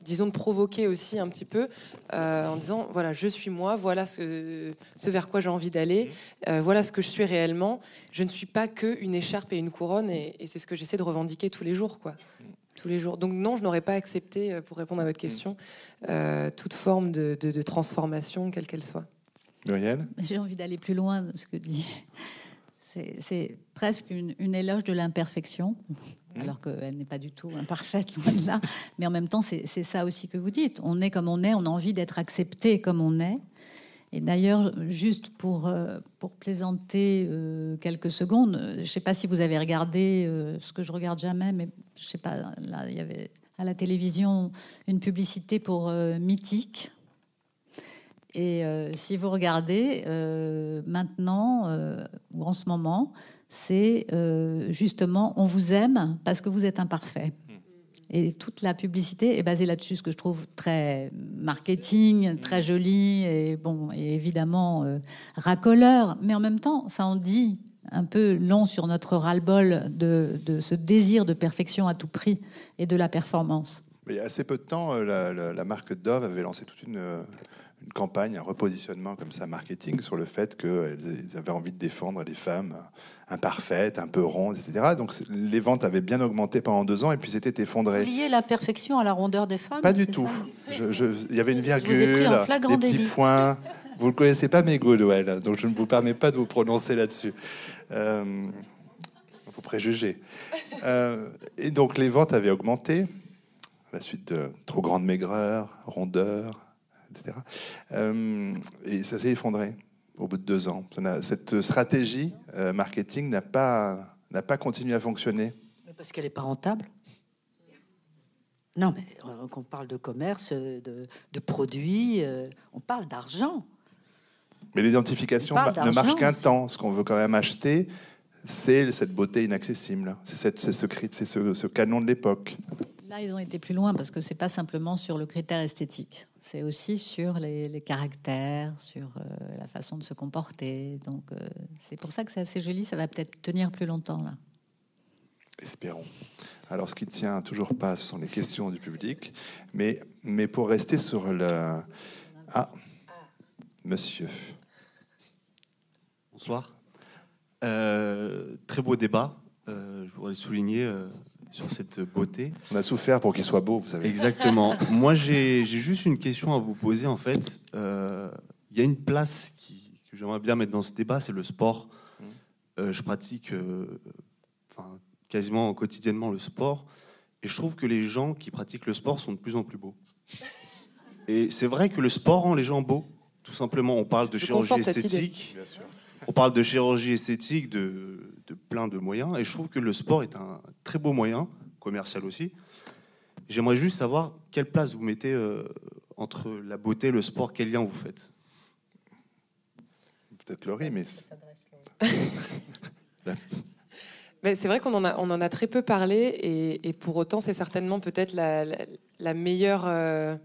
disons, de provoquer aussi un petit peu euh, en disant voilà, je suis moi, voilà ce, ce vers quoi j'ai envie d'aller, euh, voilà ce que je suis réellement. Je ne suis pas que une écharpe et une couronne, et, c'est ce que j'essaie de revendiquer tous les jours, quoi. Tous les jours. Donc non, je n'aurais pas accepté, euh, pour répondre à votre question, toute forme de, de, transformation, quelle qu'elle soit.
Muriel?
J'ai envie d'aller plus loin de ce que dit. C'est presque une, une éloge de l'imperfection. Mmh. alors qu'elle n'est pas du tout imparfaite, loin de là. Mais en même temps, c'est ça aussi que vous dites. On est comme on est, on a envie d'être accepté comme on est. Et d'ailleurs, juste pour, euh, pour plaisanter euh, quelques secondes, je ne sais pas si vous avez regardé euh, ce que je regarde jamais, mais je ne sais pas, là, il y avait à la télévision une publicité pour Mythique. Et si vous regardez, maintenant, ou en ce moment, c'est justement on vous aime parce que vous êtes imparfait. Et toute la publicité est basée là-dessus, ce que je trouve très marketing, très joli et bon, et évidemment euh, racoleur. Mais en même temps, ça en dit un peu long sur notre ras-le-bol de, de, ce désir de perfection à tout prix et de la performance.
Mais il y a assez peu de temps, euh, la, la marque Dove avait lancé toute une, euh, une campagne, un repositionnement comme ça, marketing, sur le fait qu'ils avaient envie de défendre les femmes imparfaites, un peu rondes, etc. Donc les ventes avaient bien augmenté pendant deux ans et puis c'était effondré.
Lier la perfection à la rondeur des femmes
Pas du tout. il y avait une virgule, des petits points. Vous ne connaissez pas mes goûts, Noël, donc je ne vous permets pas de vous prononcer là-dessus. Euh, vous préjugez. Euh, et donc les ventes avaient augmenté à la suite de trop grande maigreur, rondeur, etc. Euh, et ça s'est effondré au bout de deux ans. Cette stratégie euh, marketing n'a pas, n'a pas continué à fonctionner.
Parce qu'elle n'est pas rentable Non, mais euh, quand on parle de commerce, de, de produits, on parle d'argent.
Mais l'identification ne marche qu'un temps. Ce qu'on veut quand même acheter, c'est cette beauté inaccessible. C'est ce, ce, ce canon de l'époque.
Là, ils ont été plus loin parce que c'est pas simplement sur le critère esthétique, c'est aussi sur les, caractères, sur euh, la façon de se comporter. Donc, euh, c'est pour ça que c'est assez joli. Ça va peut-être tenir plus longtemps là.
Espérons. Alors, ce qui tient toujours pas, ce sont les questions du public, mais mais pour rester sur le ah, monsieur.
Bonsoir. Euh, très beau débat. je voudrais souligner sur cette beauté.
On a souffert pour qu'il soit beau, vous savez.
Exactement. Moi, j'ai juste une question à vous poser. En fait, euh, il y a une place qui, que j'aimerais bien mettre dans ce débat, c'est le sport. Mmh. Euh, je pratique euh, enfin, quasiment quotidiennement le sport, et je trouve que les gens qui pratiquent le sport sont de plus en plus beaux. Et c'est vrai que le sport rend les gens beaux. Tout simplement, on parle de chirurgie esthétique. On parle de chirurgie esthétique, de, plein de moyens. Et je trouve que le sport est un très beau moyen, commercial aussi. J'aimerais juste savoir quelle place vous mettez euh, entre la beauté et le sport, quel lien vous faites?
Peut-être Laurie, mais.
c'est vrai qu'on en, a, on en a très peu parlé, et, pour autant, c'est certainement peut-être la, meilleure. Euh,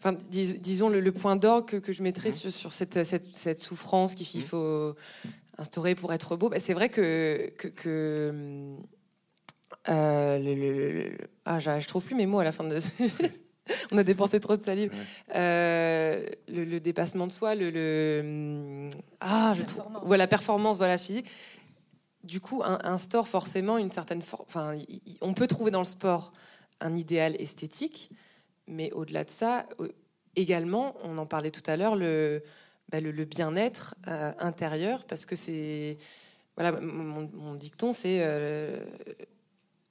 enfin, disons le, point d'orgue que, je mettrais sur, sur cette, cette, souffrance qu'il mmh. faut instauré pour être beau. Bah, c'est vrai que, que, euh, le, ah, je trouve plus mes mots à la fin de. On a dépensé trop de salive. Euh, le, dépassement de soi, le, ah, je trouve, voilà performance, voilà physique. Du coup, instaure forcément une certaine. Enfin, on peut trouver dans le sport un idéal esthétique, mais au-delà de ça, également, on en parlait tout à l'heure, le bah, le, bien-être euh, intérieur, parce que c'est voilà mon, dicton, c'est euh,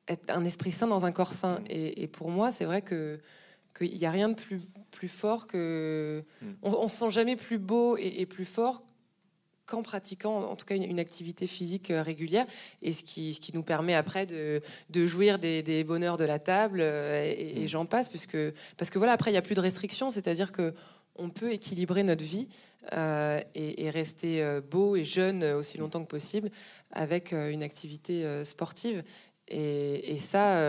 être un esprit sain dans un corps sain. Et, pour moi, c'est vrai que qu'il n'y a rien de plus plus fort que mm. on, se sent jamais plus beau et, plus fort qu'en pratiquant en tout cas une, activité physique euh, régulière et ce qui, ce qui nous permet après de, de jouir des, bonheurs de la table et, et mm. j'en passe puisque parce que voilà après il n'y a plus de restrictions c'est-à-dire que on peut équilibrer notre vie euh, et, rester euh, beau et jeune aussi longtemps que possible avec euh, une activité sportive. Et, ça,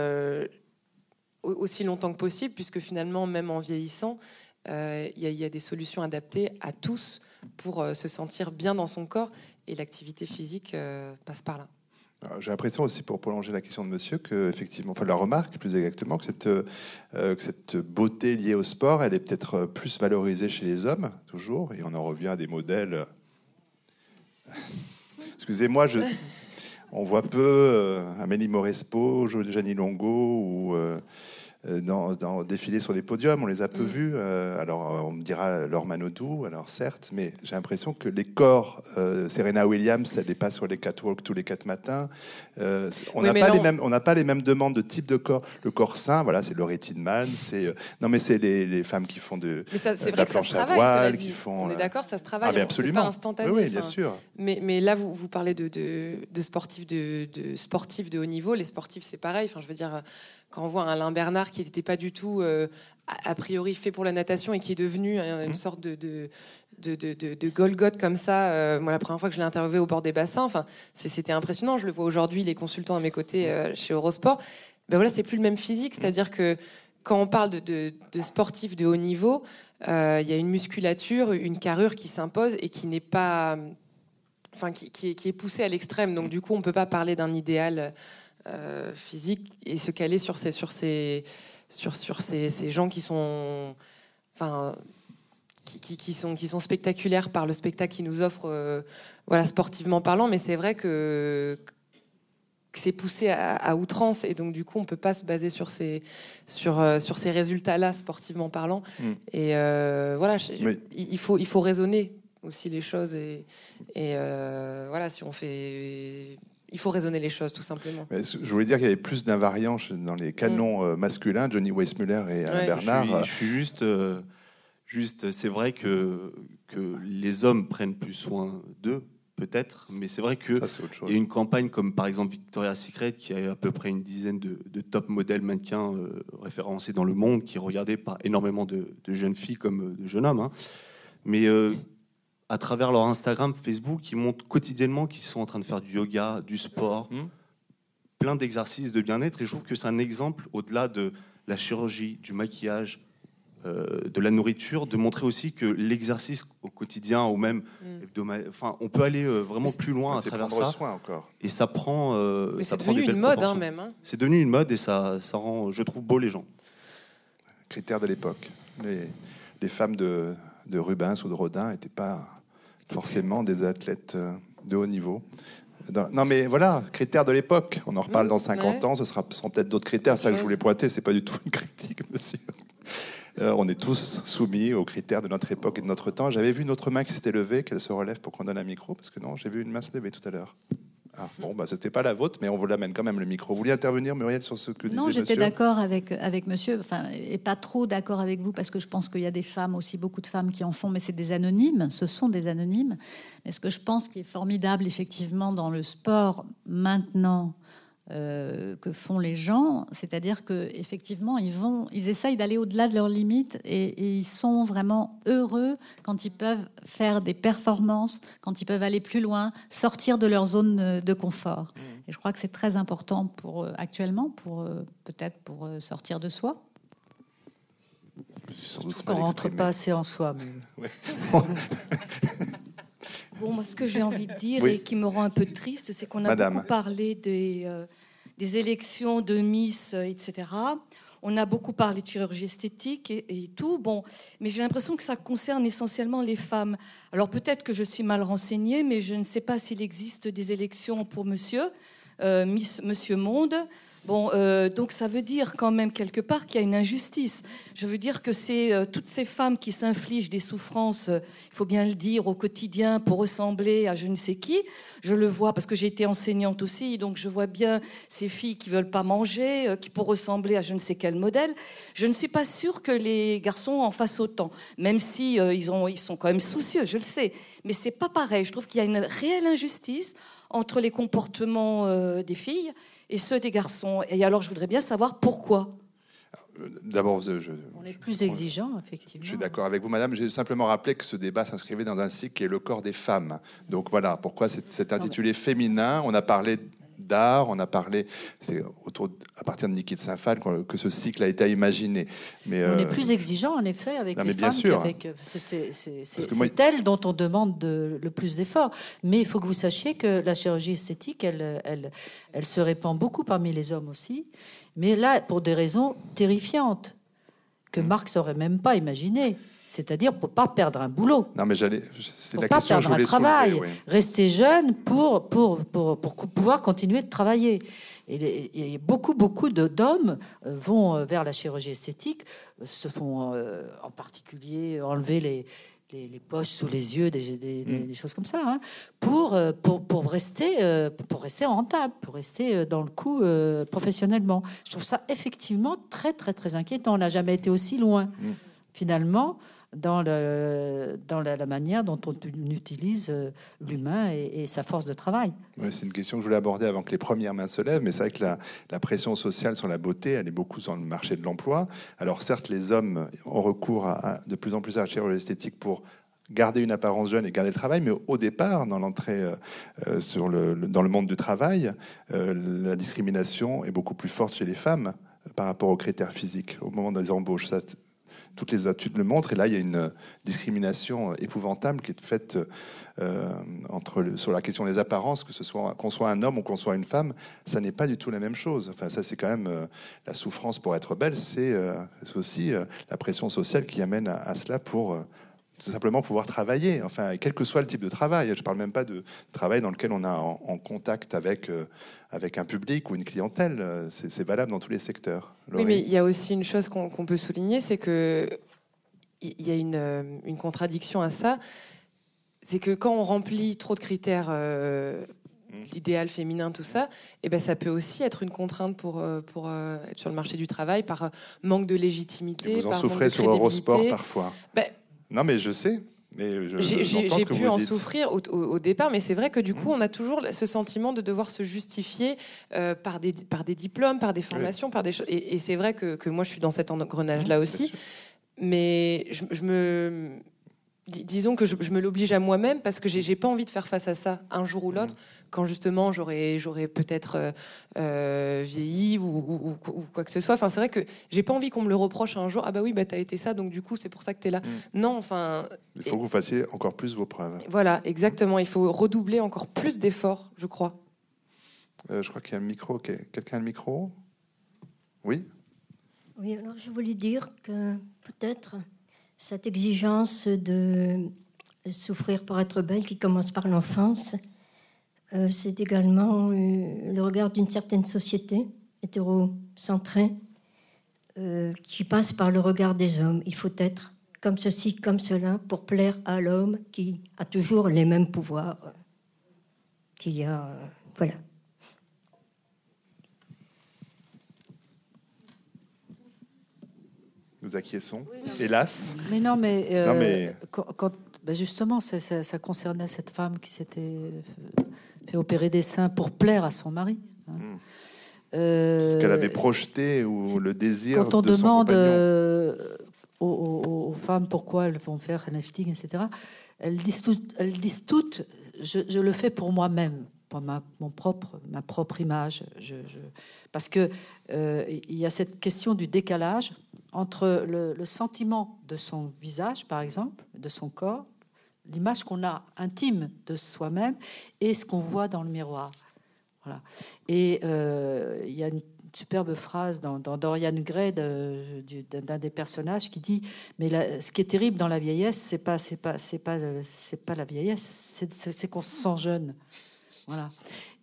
aussi longtemps que possible, puisque finalement, même en vieillissant, il y, a des solutions adaptées à tous pour se sentir bien dans son corps. Et l'activité physique passe par là.
J'ai l'impression aussi, pour prolonger la question de monsieur, que effectivement, enfin la remarque plus exactement, que cette, euh, beauté liée au sport, elle est peut-être plus valorisée chez les hommes, toujours, et on en revient à des modèles. Excusez-moi, je... on voit peu euh, Amélie Maurespo, Johnny Longo ou, euh, euh, dans, dans, défiler sur des podiums, on les a peu mm. vus. Euh, alors, on me dira Laure Manodou, alors certes, mais j'ai l'impression que les corps, Serena Williams, elle n'est pas sur les catwalks tous les quatre matins. on n'a pas, les mêmes, on pas les mêmes demandes de type de corps. Le corps sain, voilà, c'est Tidman, c'est non, mais c'est les, les, femmes qui font de,
la planche à voile, qui font. On est d'accord, ça se travaille. Ah, absolument. Pas instantané.
Oui, bien sûr.
Mais, mais là, vous, vous parlez de, de, de sportifs de, de sportifs de haut niveau. Les sportifs, c'est pareil. Enfin, je veux dire, quand on voit un Alain Bernard qui n'était pas du tout euh, a priori fait pour la natation et qui est devenu une mmh. sorte de, de de, de, de, comme ça. Euh, moi, la première fois que je l'ai interviewé au bord des bassins, enfin, c'était impressionnant. Je le vois aujourd'hui, les consultants à mes côtés euh, chez Eurosport. Ben voilà, c'est plus le même physique. C'est-à-dire que quand on parle de, sportifs de haut niveau, il y a une musculature, une carrure qui s'impose et qui n'est pas enfin, qui, est, poussé à l'extrême. Donc, du coup, on ne peut pas parler d'un idéal euh, physique et se caler sur ces, sur ces, sur, sur ces, ces gens qui sont, enfin, qui, qui, sont, qui sont spectaculaires par le spectacle qu'ils nous offrent, euh, voilà, sportivement parlant. Mais c'est vrai que, c'est poussé à, outrance et donc du coup on peut pas se baser sur ces sur euh, sur ces résultats là sportivement parlant mm. et voilà il faut il faut raisonner aussi les choses. Et, et voilà, si on fait. Il faut raisonner les choses, tout simplement.
je voulais dire qu'il y avait plus d'invariants dans les canons euh, masculins, Johnny Weissmuller et Bernard.
Je suis, juste. Euh, juste c'est vrai que, que les hommes prennent plus soin d'eux, peut-être, mais c'est vrai qu'il y a une campagne comme par exemple Victoria's Secret qui a à peu près une dizaine de, top modèles mannequins référencés dans le monde, qui est regardé par énormément de, jeunes filles comme de jeunes hommes. Hein. Mais à travers leur Instagram, Facebook, ils montrent quotidiennement qu'ils sont en train de faire du yoga, du sport, hmm. plein d'exercices de bien-être. Et je trouve que c'est un exemple, au-delà de la chirurgie, du maquillage, euh, de la nourriture, de montrer aussi que l'exercice au quotidien ou même hmm. enfin, on peut aller euh, vraiment plus loin à travers ça.
Soin encore.
Et ça prend. Euh,
Mais c'est devenu une mode hein, même. Hein.
C'est devenu une mode et ça, ça rend, je trouve, beau les gens.
Critère de l'époque. Les, les femmes de, de Rubens ou de Rodin n'étaient pas forcément des athlètes euh, de haut niveau. Non, mais voilà, critères de l'époque. On en reparle mmh, dans 50 ans, ce sera, seront peut-être d'autres critères. C'est ça que je voulais pointer, c'est pas du tout une critique, monsieur. Euh, on est tous soumis aux critères de notre époque et de notre temps. J'avais vu une autre main qui s'était levée, qu'elle se relève pour qu'on donne un micro, parce que non, j'ai vu une main se lever tout à l'heure. Ah, bon, bah, c'était pas la vôtre, mais on vous l'amène quand même le micro. Vous vouliez intervenir, Muriel, sur ce que disait
Non, j'étais d'accord avec, avec monsieur, enfin, et pas trop d'accord avec vous, parce que je pense qu'il y a des femmes, aussi beaucoup de femmes qui en font, mais c'est des anonymes, ce sont des anonymes. Mais ce que je pense qui est formidable, effectivement, dans le sport maintenant, euh, que font les gens, c'est-à-dire que effectivement ils vont, ils essayent d'aller au-delà de leurs limites et, ils sont vraiment heureux quand ils peuvent faire des performances, quand ils peuvent aller plus loin, sortir de leur zone de confort. Mmh. Et je crois que c'est très important pour euh, actuellement, pour euh, peut-être pour sortir de soi.
Je trouve qu'on rentre pas assez en soi. Mais...
Bon, moi, ce que j'ai envie de dire et qui me rend un peu triste, c'est qu'on a beaucoup parlé des, euh, des, élections de Miss, euh, etc. On a beaucoup parlé de chirurgie esthétique et, tout. Bon, mais j'ai l'impression que ça concerne essentiellement les femmes. Alors peut-être que je suis mal renseignée, mais je ne sais pas s'il existe des élections pour Monsieur, euh, Miss, Monsieur Monde. Bon, euh, donc ça veut dire quand même quelque part qu'il y a une injustice. Je veux dire que c'est euh, toutes ces femmes qui s'infligent des souffrances, euh, il faut bien le dire, au quotidien pour ressembler à je ne sais qui. Je le vois parce que j'ai été enseignante aussi, donc je vois bien ces filles qui veulent pas manger, qui pour ressembler à je ne sais quel modèle. Je ne suis pas sûre que les garçons en fassent autant, même si ils, ont, ils sont quand même soucieux, je le sais. Mais c'est pas pareil. Je trouve qu'il y a une réelle injustice entre les comportements des filles et ceux des garçons. Et alors, je voudrais bien savoir pourquoi.
D'abord,
on est plus exigeant, effectivement.
Je suis d'accord avec vous, Madame. J'ai simplement rappelé que ce débat s'inscrivait dans un cycle qui est le corps des femmes. Donc voilà, pourquoi c'est intitulé féminin. On a parlé d'art. On a parlé, c'est autour à partir de Niki de Saint-Phal que ce cycle a été imaginé.
Mais on est euh, plus exigeant en effet avec les femmes qu'avec. C'est elle dont on demande le plus d'efforts. Mais il faut que vous sachiez que la chirurgie esthétique, elle, elle, elle se répand beaucoup parmi les hommes aussi. Mais là, pour des raisons terrifiantes que mm. Marx n'aurait même pas imaginé. C'est-à-dire pour pas perdre un boulot.
Non, mais j'allais.
C'est la pas perdre un travail. Rester jeune pour, pour, pour, pour, pouvoir continuer de travailler. Et, beaucoup, beaucoup d'hommes euh, vont euh, vers la chirurgie esthétique, euh, se font en particulier enlever les, les, poches sous les yeux, des, mm. choses comme ça, hein, pour, pour, pour, rester, pour rester rentable, pour rester dans le coup professionnellement. Je trouve ça effectivement très, très, très inquiétant. On n'a jamais été aussi loin, mm. finalement, dans, la, manière dont on utilise euh, l'humain et, sa force de travail.
c'est une question que je voulais aborder avant que les premières mains se lèvent, mais c'est vrai que la, pression sociale sur la beauté, elle est beaucoup sur le marché de l'emploi. Alors certes, les hommes ont recours à, de plus en plus à la chirurgie esthétique pour garder une apparence jeune et garder le travail, mais au départ, dans l'entrée euh, euh, dans le monde du travail, la discrimination est beaucoup plus forte chez les femmes par rapport aux critères physiques au moment des embauches. Toutes les études le montrent. Et là, il y a une discrimination épouvantable qui est faite euh, entre sur la question des apparences, que ce soit qu'on soit un homme ou qu'on soit une femme, ça n'est pas du tout la même chose. Enfin, ça, c'est quand même euh, la souffrance pour être belle. C'est euh, aussi la pression sociale qui amène à cela pour tout simplement pouvoir travailler, enfin, quel que soit le type de travail. Je ne parle même pas de travail dans lequel on est en, contact avec, euh, avec un public ou une clientèle. C'est valable dans tous les secteurs.
Oui, mais il y a aussi une chose qu'on peut souligner, c'est que il y a une, euh, une, contradiction à ça. C'est que quand on remplit trop de critères, euh, mmh. l'idéal féminin, tout ça, et eh ben ça peut aussi être une contrainte pour, pour être sur le marché du travail par manque de légitimité.
vous en souffrez sur Eurosport parfois.
Ben,
non, mais je sais.
J'ai pu en souffrir au, départ, mais c'est vrai que du coup, mmh. on a toujours ce sentiment de devoir se justifier euh, par, des, par des diplômes, par des formations, par des choses. Et, c'est vrai que, que, moi, je suis dans cet engrenage-là mmh, aussi. Mais je, je me disons que je, me l'oblige à moi-même parce que j'ai pas envie de faire face à ça un jour ou mmh. l'autre quand justement j'aurais j'aurais peut-être euh, euh, vieilli ou, quoi que ce soit. Enfin, c'est vrai que j'ai pas envie qu'on me le reproche un jour. Ah bah oui, bah t'as été ça, donc du coup c'est pour ça que t'es là. Mmh. Non, enfin.
Il faut que vous fassiez encore plus vos preuves.
Voilà, exactement. Il faut redoubler encore plus d'efforts, je crois.
Euh, je crois qu'il y a un micro. Quelqu'un a le micro? Oui?
Oui, alors je voulais dire que peut-être cette exigence de souffrir pour être belle qui commence par l'enfance, euh, c'est également euh, le regard d'une certaine société hétérocentrée euh, qui passe par le regard des hommes. Il faut être comme ceci, comme cela, pour plaire à l'homme qui a toujours les mêmes pouvoirs qu'il y a. voilà.
Nous acquiesçons, hélas.
Mais non, mais, euh, Quand, ben justement, ça, ça, concernait cette femme qui s'était fait opérer des seins pour plaire à son mari. Hein. Hmm.
Euh, Ce qu'elle avait projeté ou le désir.
Quand on demande euh, aux, femmes pourquoi elles vont faire un lifting, etc., elles disent, elles disent toutes je, je le fais pour moi-même ma, mon propre, ma propre image. Parce que euh, il y a cette question du décalage entre le, sentiment de son visage, par exemple, de son corps, l'image qu'on a intime de soi-même, et ce qu'on voit dans le miroir. Voilà. Et euh, il y a une superbe phrase dans, Dorian Gray d'un des personnages qui dit mais ce qui est terrible dans la vieillesse c'est pas c'est pas c'est pas c'est pas la vieillesse c'est qu'on se sent jeune voilà.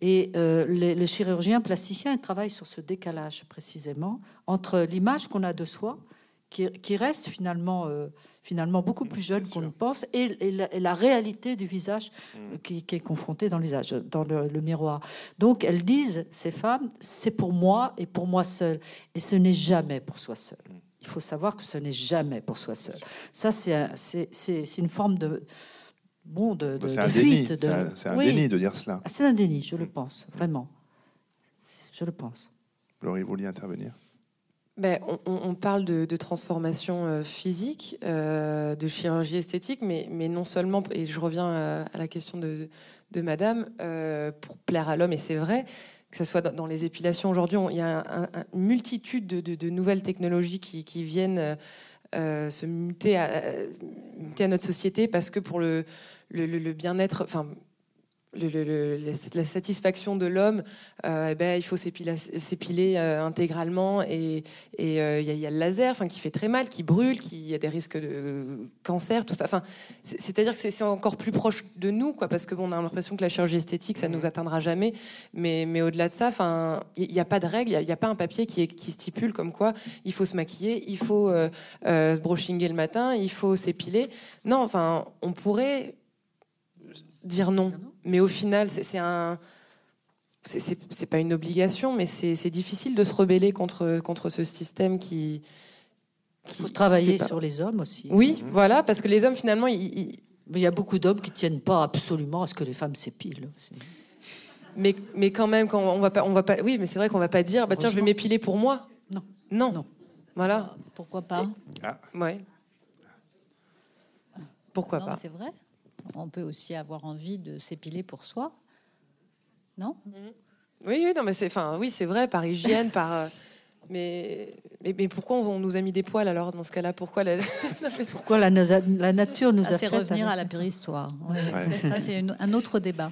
Et euh, le, chirurgien plasticien travaille sur ce décalage précisément entre l'image qu'on a de soi, qui, reste finalement, euh, finalement beaucoup plus jeune qu'on ne pense, et, la, réalité du visage mm. qui, est confronté dans, dans le, miroir. Donc elles disent, ces femmes, c'est pour moi et pour moi seul. Et ce n'est jamais pour soi seul. Mm. Il faut savoir que ce n'est jamais pour soi seul. Ça, c'est une forme de bon, de,
de, de fuite. C'est un, déni de dire cela.
C'est un déni, je le pense, vraiment. Je le pense.
Laurie, vous vouliez intervenir?
Ben, on, parle de, transformation euh, physique, euh, de chirurgie esthétique, mais, mais, non seulement, et je reviens à, la question de, de Madame, euh, pour plaire à l'homme, et c'est vrai, que ce soit dans, les épilations aujourd'hui, il y a une multitude de, nouvelles technologies qui, qui viennent se muter à, muter à, notre société parce que pour le, le, bien-être, enfin, la satisfaction de l'homme, euh, eh ben, il faut s'épiler euh, intégralement et il euh, y, a le laser qui fait très mal, qui brûle, qui y a des risques de cancer, tout ça. Enfin, C'est-à-dire que c'est encore plus proche de nous, quoi, parce que bon, on a l'impression que la chirurgie esthétique, ça ne nous atteindra jamais. Mais, mais au-delà de ça, il n'y a pas de règle, il n'y a, pas un papier qui, qui, stipule comme quoi il faut se maquiller, il faut se brushinger le matin, il faut s'épiler. Non, enfin, on pourrait dire non. Mais au final, c'est un. C'est pas une obligation, mais c'est difficile de se rebeller contre, contre ce système qui.
Il faut travailler sur les hommes aussi.
Oui, voilà, parce que les hommes, finalement, il
y a beaucoup d'hommes qui tiennent pas absolument à ce que les femmes s'épilent.
Mais, mais quand même, quand on va pas, on va pas. Oui, mais c'est vrai qu'on va pas dire, bah tiens, je vais m'épiler pour moi.
Non.
Non. non. Voilà.
Pourquoi pas?
Ah. Ouais. Pourquoi pas?
C'est vrai on peut aussi avoir envie de s'épiler pour soi, non?
Oui, oui, non, mais c'est, enfin, oui, c'est vrai, par hygiène, par. Euh, mais, mais, pourquoi on, nous a mis des poils alors dans ce cas-là? Pourquoi la,
pourquoi la, la nature nous a fait
revenir à la préhistoire Ça, c'est un autre débat.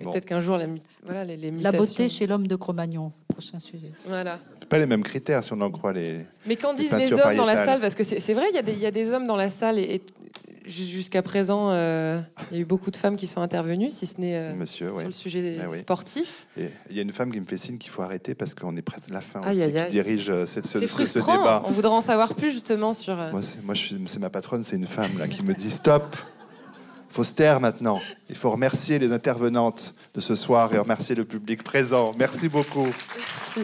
Peut-être qu'un jour, la, voilà, les,
La beauté chez l'homme de Cro-Magnon, prochain sujet.
Voilà.
Pas les mêmes critères si on en croit les.
Mais qu'en disent les hommes dans la salle? Parce que c'est vrai, il y, y, a des hommes dans la salle et, jusqu'à présent, euh, il y a eu beaucoup de femmes qui sont intervenues, si ce n'est euh, sur le sujet ah sportif.
Il y a une femme qui me fait signe qu'il faut arrêter parce qu'on est près de la fin aussi, qui dirige euh, cette, ce, ce, débat.
On voudrait en savoir plus justement sur.
Moi, c'est ma patronne, c'est une femme là qui me dit stop. Il faut se taire maintenant. Il faut remercier les intervenantes de ce soir et remercier le public présent. Merci beaucoup.
Merci.